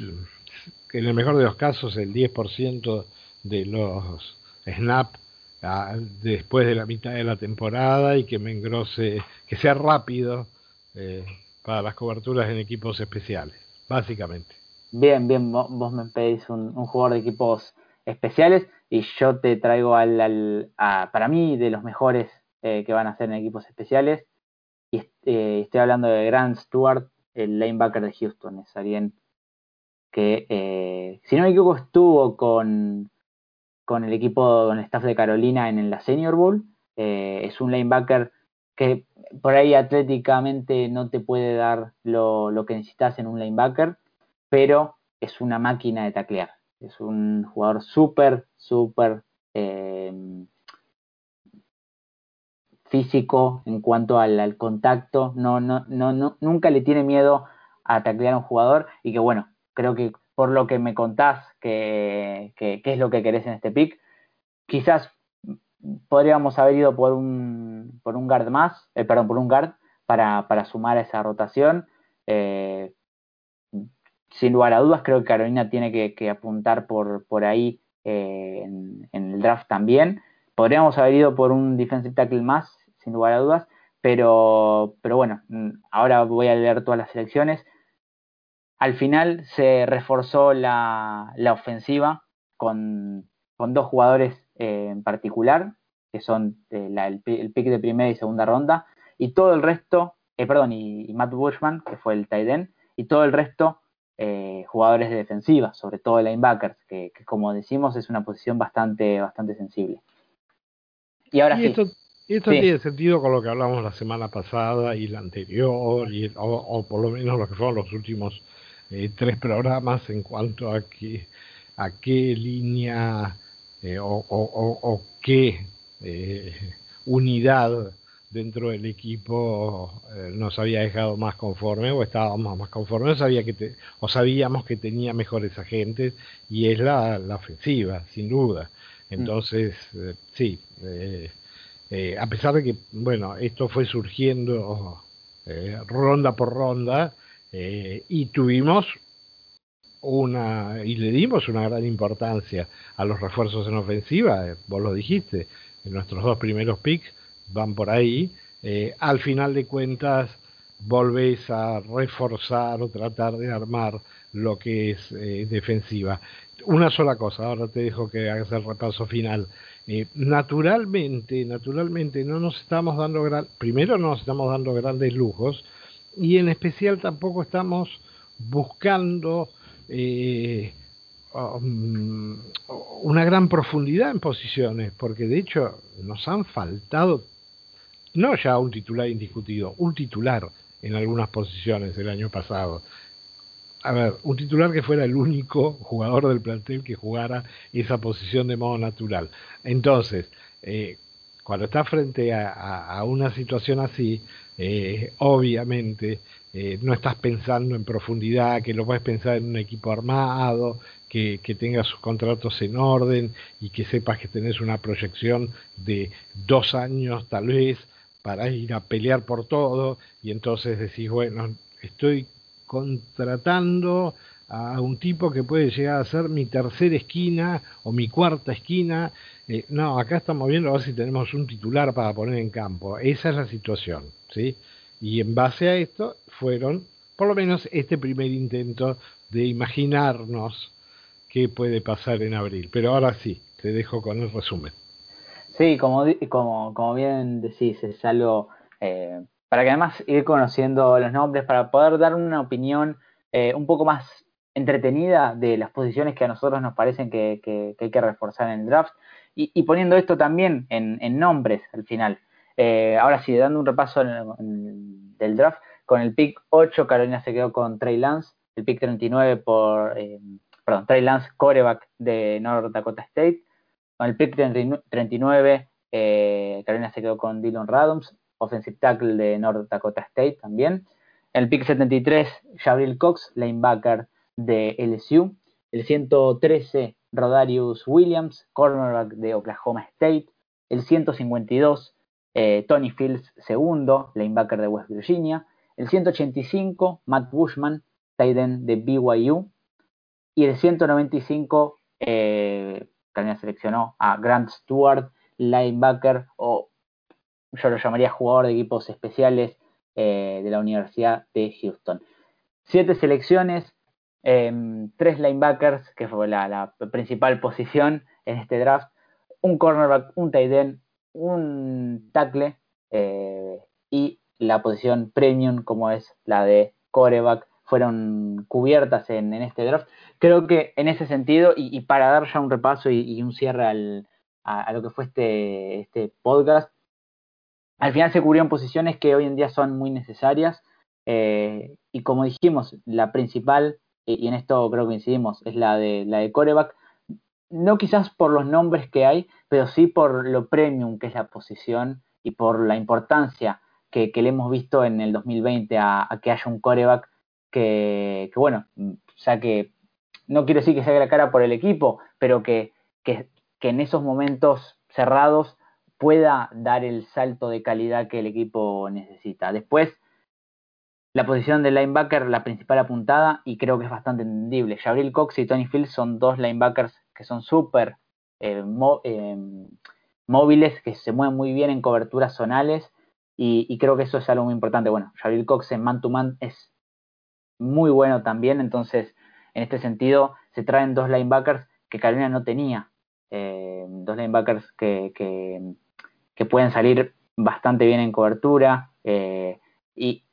en el mejor de los casos el 10% de los snaps después de la mitad de la temporada y que me engrose, que sea rápido eh, para las coberturas en equipos especiales, básicamente. Bien, bien, vos me pedís un, jugador de equipos especiales y yo te traigo al, para mí de los mejores eh, que van a ser en equipos especiales y eh, estoy hablando de Grant Stewart, el linebacker de Houston, es alguien que si no me equivoco estuvo con con el equipo, con el staff de Carolina en la Senior Bowl. Eh, es un linebacker que por ahí atléticamente no te puede dar lo, que necesitas en un linebacker, pero es una máquina de taclear. Es un jugador súper, súper eh, físico en cuanto al, contacto. No, no, no, nunca le tiene miedo a taclear a un jugador y que bueno, creo que por lo que me contás que, es lo que querés en este pick. Quizás podríamos haber ido por un, por un guard más, eh, perdón, por un guard, para, para sumar a esa rotación. Eh, sin lugar a dudas, creo que Carolina tiene que, apuntar por, por ahí eh, en, el draft también. Podríamos haber ido por un defensive tackle más, sin lugar a dudas, pero, pero bueno, ahora voy a leer todas las selecciones. Al final se reforzó la, ofensiva con, dos jugadores eh, en particular, que son eh, el, pick de primera y segunda ronda, y todo el resto, perdón, y, Matt Bushman, que fue el tight end, y todo el resto eh, jugadores de defensiva, sobre todo linebackers, que, que, como decimos es una posición bastante, bastante sensible. Y ahora sí. Esto, esto tiene sentido con lo que hablamos la semana pasada y la anterior, y, o, por lo menos lo que fueron los últimos eh, tres programas en cuanto a que a qué línea eh, o, o, qué unidad dentro del equipo eh, nos había dejado más conforme o estábamos más conformes sabía que o sabíamos que tenía mejores agentes y es la, la ofensiva sin duda mm. entonces eh, sí eh, a pesar de que bueno esto fue surgiendo ronda por ronda y tuvimos una y le dimos una gran importancia a los refuerzos en ofensiva vos lo dijiste en nuestros dos primeros picks van por ahí, eh, al final de cuentas volvés a reforzar o tratar de armar lo que es eh, defensiva. Una sola cosa, ahora te dejo que hagas el repaso final. Eh, naturalmente, naturalmente no nos estamos dando gran, primero no nos estamos dando grandes lujos y en especial tampoco estamos buscando um, una gran profundidad en posiciones, porque de hecho nos han faltado no ya un titular indiscutido, un titular en algunas posiciones el año pasado. A ver, un titular que fuera el único jugador del plantel que jugara esa posición de modo natural. Entonces, eh, cuando estás frente a, una situación así, eh, obviamente eh, no estás pensando en profundidad, que lo puedes pensar en un equipo armado, que, que tengas sus contratos en orden y que sepas que tenés una proyección de dos años tal vez para ir a pelear por todo y entonces decís, bueno, estoy contratando a un tipo que puede llegar a ser mi tercera esquina o mi cuarta esquina. Eh, no, acá estamos viendo a ver si tenemos un titular para poner en campo. Esa es la situación, ¿sí? Y en base a esto fueron, por lo menos, este primer intento de imaginarnos qué puede pasar en abril. Pero ahora sí, te dejo con el resumen. Sí, como, como, bien decís, es algo eh, para que además ir conociendo los nombres, para poder dar una opinión eh, un poco más entretenida de las posiciones que a nosotros nos parecen que, que, hay que reforzar en el draft y, poniendo esto también en, nombres al final. Eh, ahora sí, dando un repaso del draft, con el pick 8 Carolina se quedó con Trey Lance, el pick 39 por, perdón, Trey Lance, coreback de North Dakota State, con el pick 39, eh, Carolina se quedó con Dylan Radums, offensive tackle de North Dakota State también. El pick 73, Jabril Cox, linebacker de LSU. El 113, Rodarius Williams, cornerback de Oklahoma State. El 152, eh, Tony Fields, segundo, linebacker de West Virginia. El 185, Matt Bushman, tight end de BYU. Y el 195, eh, también seleccionó a Grant Stewart, linebacker o yo lo llamaría jugador de equipos especiales eh, de la Universidad de Houston. Siete selecciones, em, tres linebackers, que fue la, principal posición en este draft, un cornerback, un tight end, un tackle eh, y la posición premium como es la de coreback fueron cubiertas en, este draft. Creo que en ese sentido, y, para dar ya un repaso y, un cierre al, a, lo que fue este, este podcast, al final se cubrieron posiciones que hoy en día son muy necesarias. Eh, y como dijimos, la principal, y en esto creo que coincidimos, es la de, la de coreback. No quizás por los nombres que hay, pero sí por lo premium que es la posición y por la importancia que, le hemos visto en el 2020 a, que haya un coreback que, bueno, ya que no quiero decir que haga la cara por el equipo, pero que, que, en esos momentos cerrados pueda dar el salto de calidad que el equipo necesita. Después, la posición del linebacker, la principal apuntada, y creo que es bastante entendible. Jabril Cox y Tony Fields son dos linebackers que son súper eh, eh, móviles, que se mueven muy bien en coberturas zonales, y, creo que eso es algo muy importante. Bueno, Jabril Cox en man-to-man es muy bueno también, entonces, en este sentido, se traen dos linebackers que Carolina no tenía. Eh, dos linebackers que, que, pueden salir bastante bien en cobertura. y,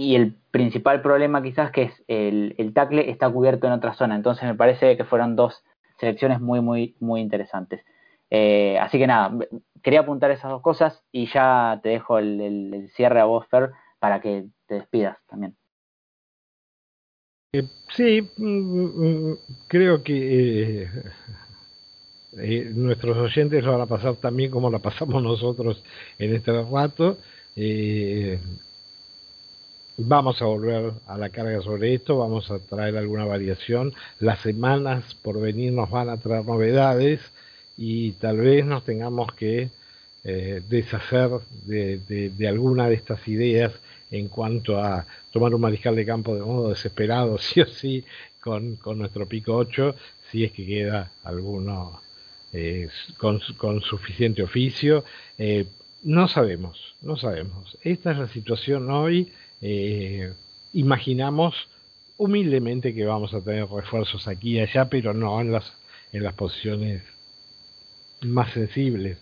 y el principal problema quizás que es el, el tackle está cubierto en otra zona. Entonces me parece que fueron dos selecciones muy, muy, muy interesantes. Eh, así que nada, quería apuntar esas dos cosas y ya te dejo el, cierre a vos, Fer, para que te despidas también. Eh, sí, mm, mm, creo que eh, nuestros oyentes lo van a pasar también como lo pasamos nosotros en este rato. Vamos a volver a la carga sobre esto, vamos a traer alguna variación. Las semanas por venir nos van a traer novedades y tal vez nos tengamos que eh, deshacer de, alguna de estas ideas en cuanto a tomar un mariscal de campo de modo desesperado, sí o sí, con, nuestro pico 8, si es que queda alguno eh, con, suficiente oficio. Eh, no sabemos, no sabemos. Esta es la situación hoy eh, imaginamos humildemente que vamos a tener refuerzos aquí y allá, pero no en las, en las posiciones más sensibles,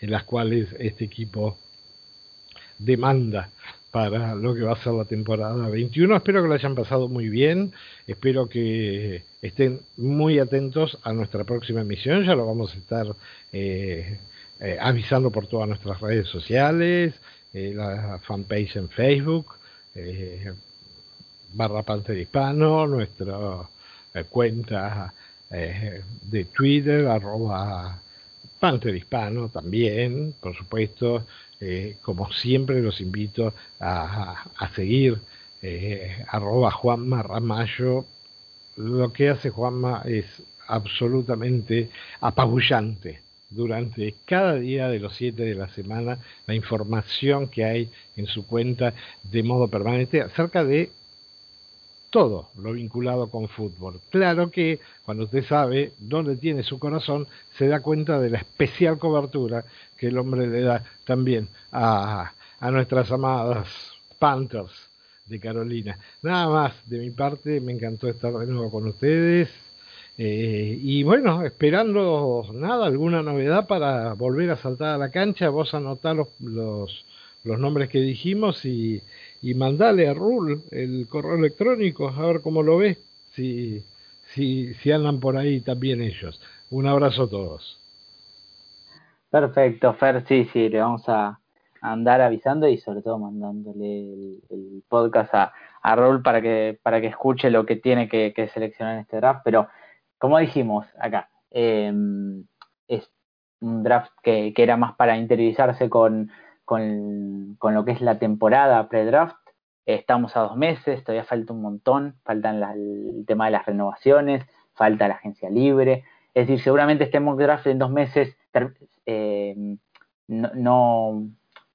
en las cuales este equipo demanda para lo que va a ser la temporada 21. Espero que lo hayan pasado muy bien, espero que estén muy atentos a nuestra próxima emisión, ya lo vamos a estar eh, eh, avisando por todas nuestras redes sociales, eh, la fanpage en Facebook, eh, barra Panther Hispano, nuestra eh, cuenta de Twitter, arroba Panther Hispano también, por supuesto. como siempre los invito a, a seguir arroba Juanma Ramallo. Lo que hace Juanma es absolutamente apabullante durante cada día de los siete de la semana la información que hay en su cuenta de modo permanente acerca de todo lo vinculado con fútbol. Claro que cuando usted sabe dónde tiene su corazón, se da cuenta de la especial cobertura que el hombre le da también a, a nuestras amadas Panthers de Carolina. Nada más de mi parte, me encantó estar de nuevo con ustedes. Eh, y bueno, esperando nada, alguna novedad para volver a saltar a la cancha, vos anotá los, los, nombres que dijimos y, y mandale a Rul el correo electrónico a ver cómo lo ves, si, si, si andan por ahí también ellos. Un abrazo a todos. Perfecto, Fer, sí, sí, le vamos a andar avisando y sobre todo mandándole el, podcast a, a Raúl para que, para que escuche lo que tiene que, que seleccionar en este draft, pero como dijimos acá, em, es un draft que, era más para interiorizarse con, lo que es la temporada pre-draft. Estamos a dos meses, todavía falta un montón, faltan el tema de las renovaciones, falta la agencia libre. Es decir, seguramente este mock draft en dos meses em, no,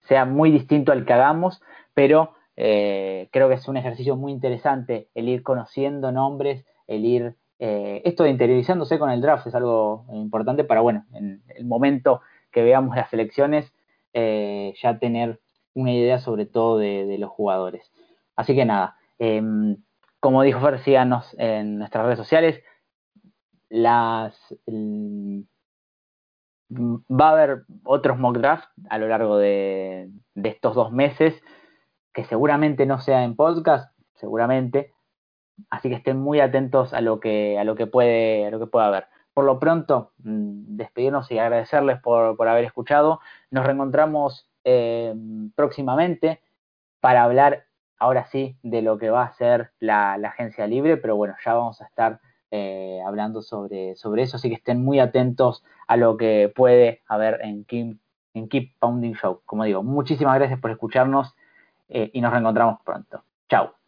sea muy distinto al que hagamos, pero eh, creo que es un ejercicio muy interesante el ir conociendo nombres, el ir eh, esto de interiorizándose con el draft es algo importante para, bueno, en el momento que veamos las elecciones, eh, ya tener una idea sobre todo de, los jugadores. Así que nada, em, como dijo Fer, en nuestras redes sociales. Las, va a haber otros mock drafts a lo largo de estos dos meses, que seguramente no sea en podcast, seguramente, Así que estén muy atentos a lo que, a lo que puede, a lo que pueda haber. Por lo pronto, mm, despedirnos y agradecerles por, haber escuchado. Nos reencontramos eh, próximamente para hablar ahora sí de lo que va a ser la, agencia libre, pero bueno, ya vamos a estar eh, hablando sobre, sobre eso, así que estén muy atentos a lo que puede haber en Keep, en Keep Pounding Show. Como digo, muchísimas gracias por escucharnos eh, y nos reencontramos pronto. Chao.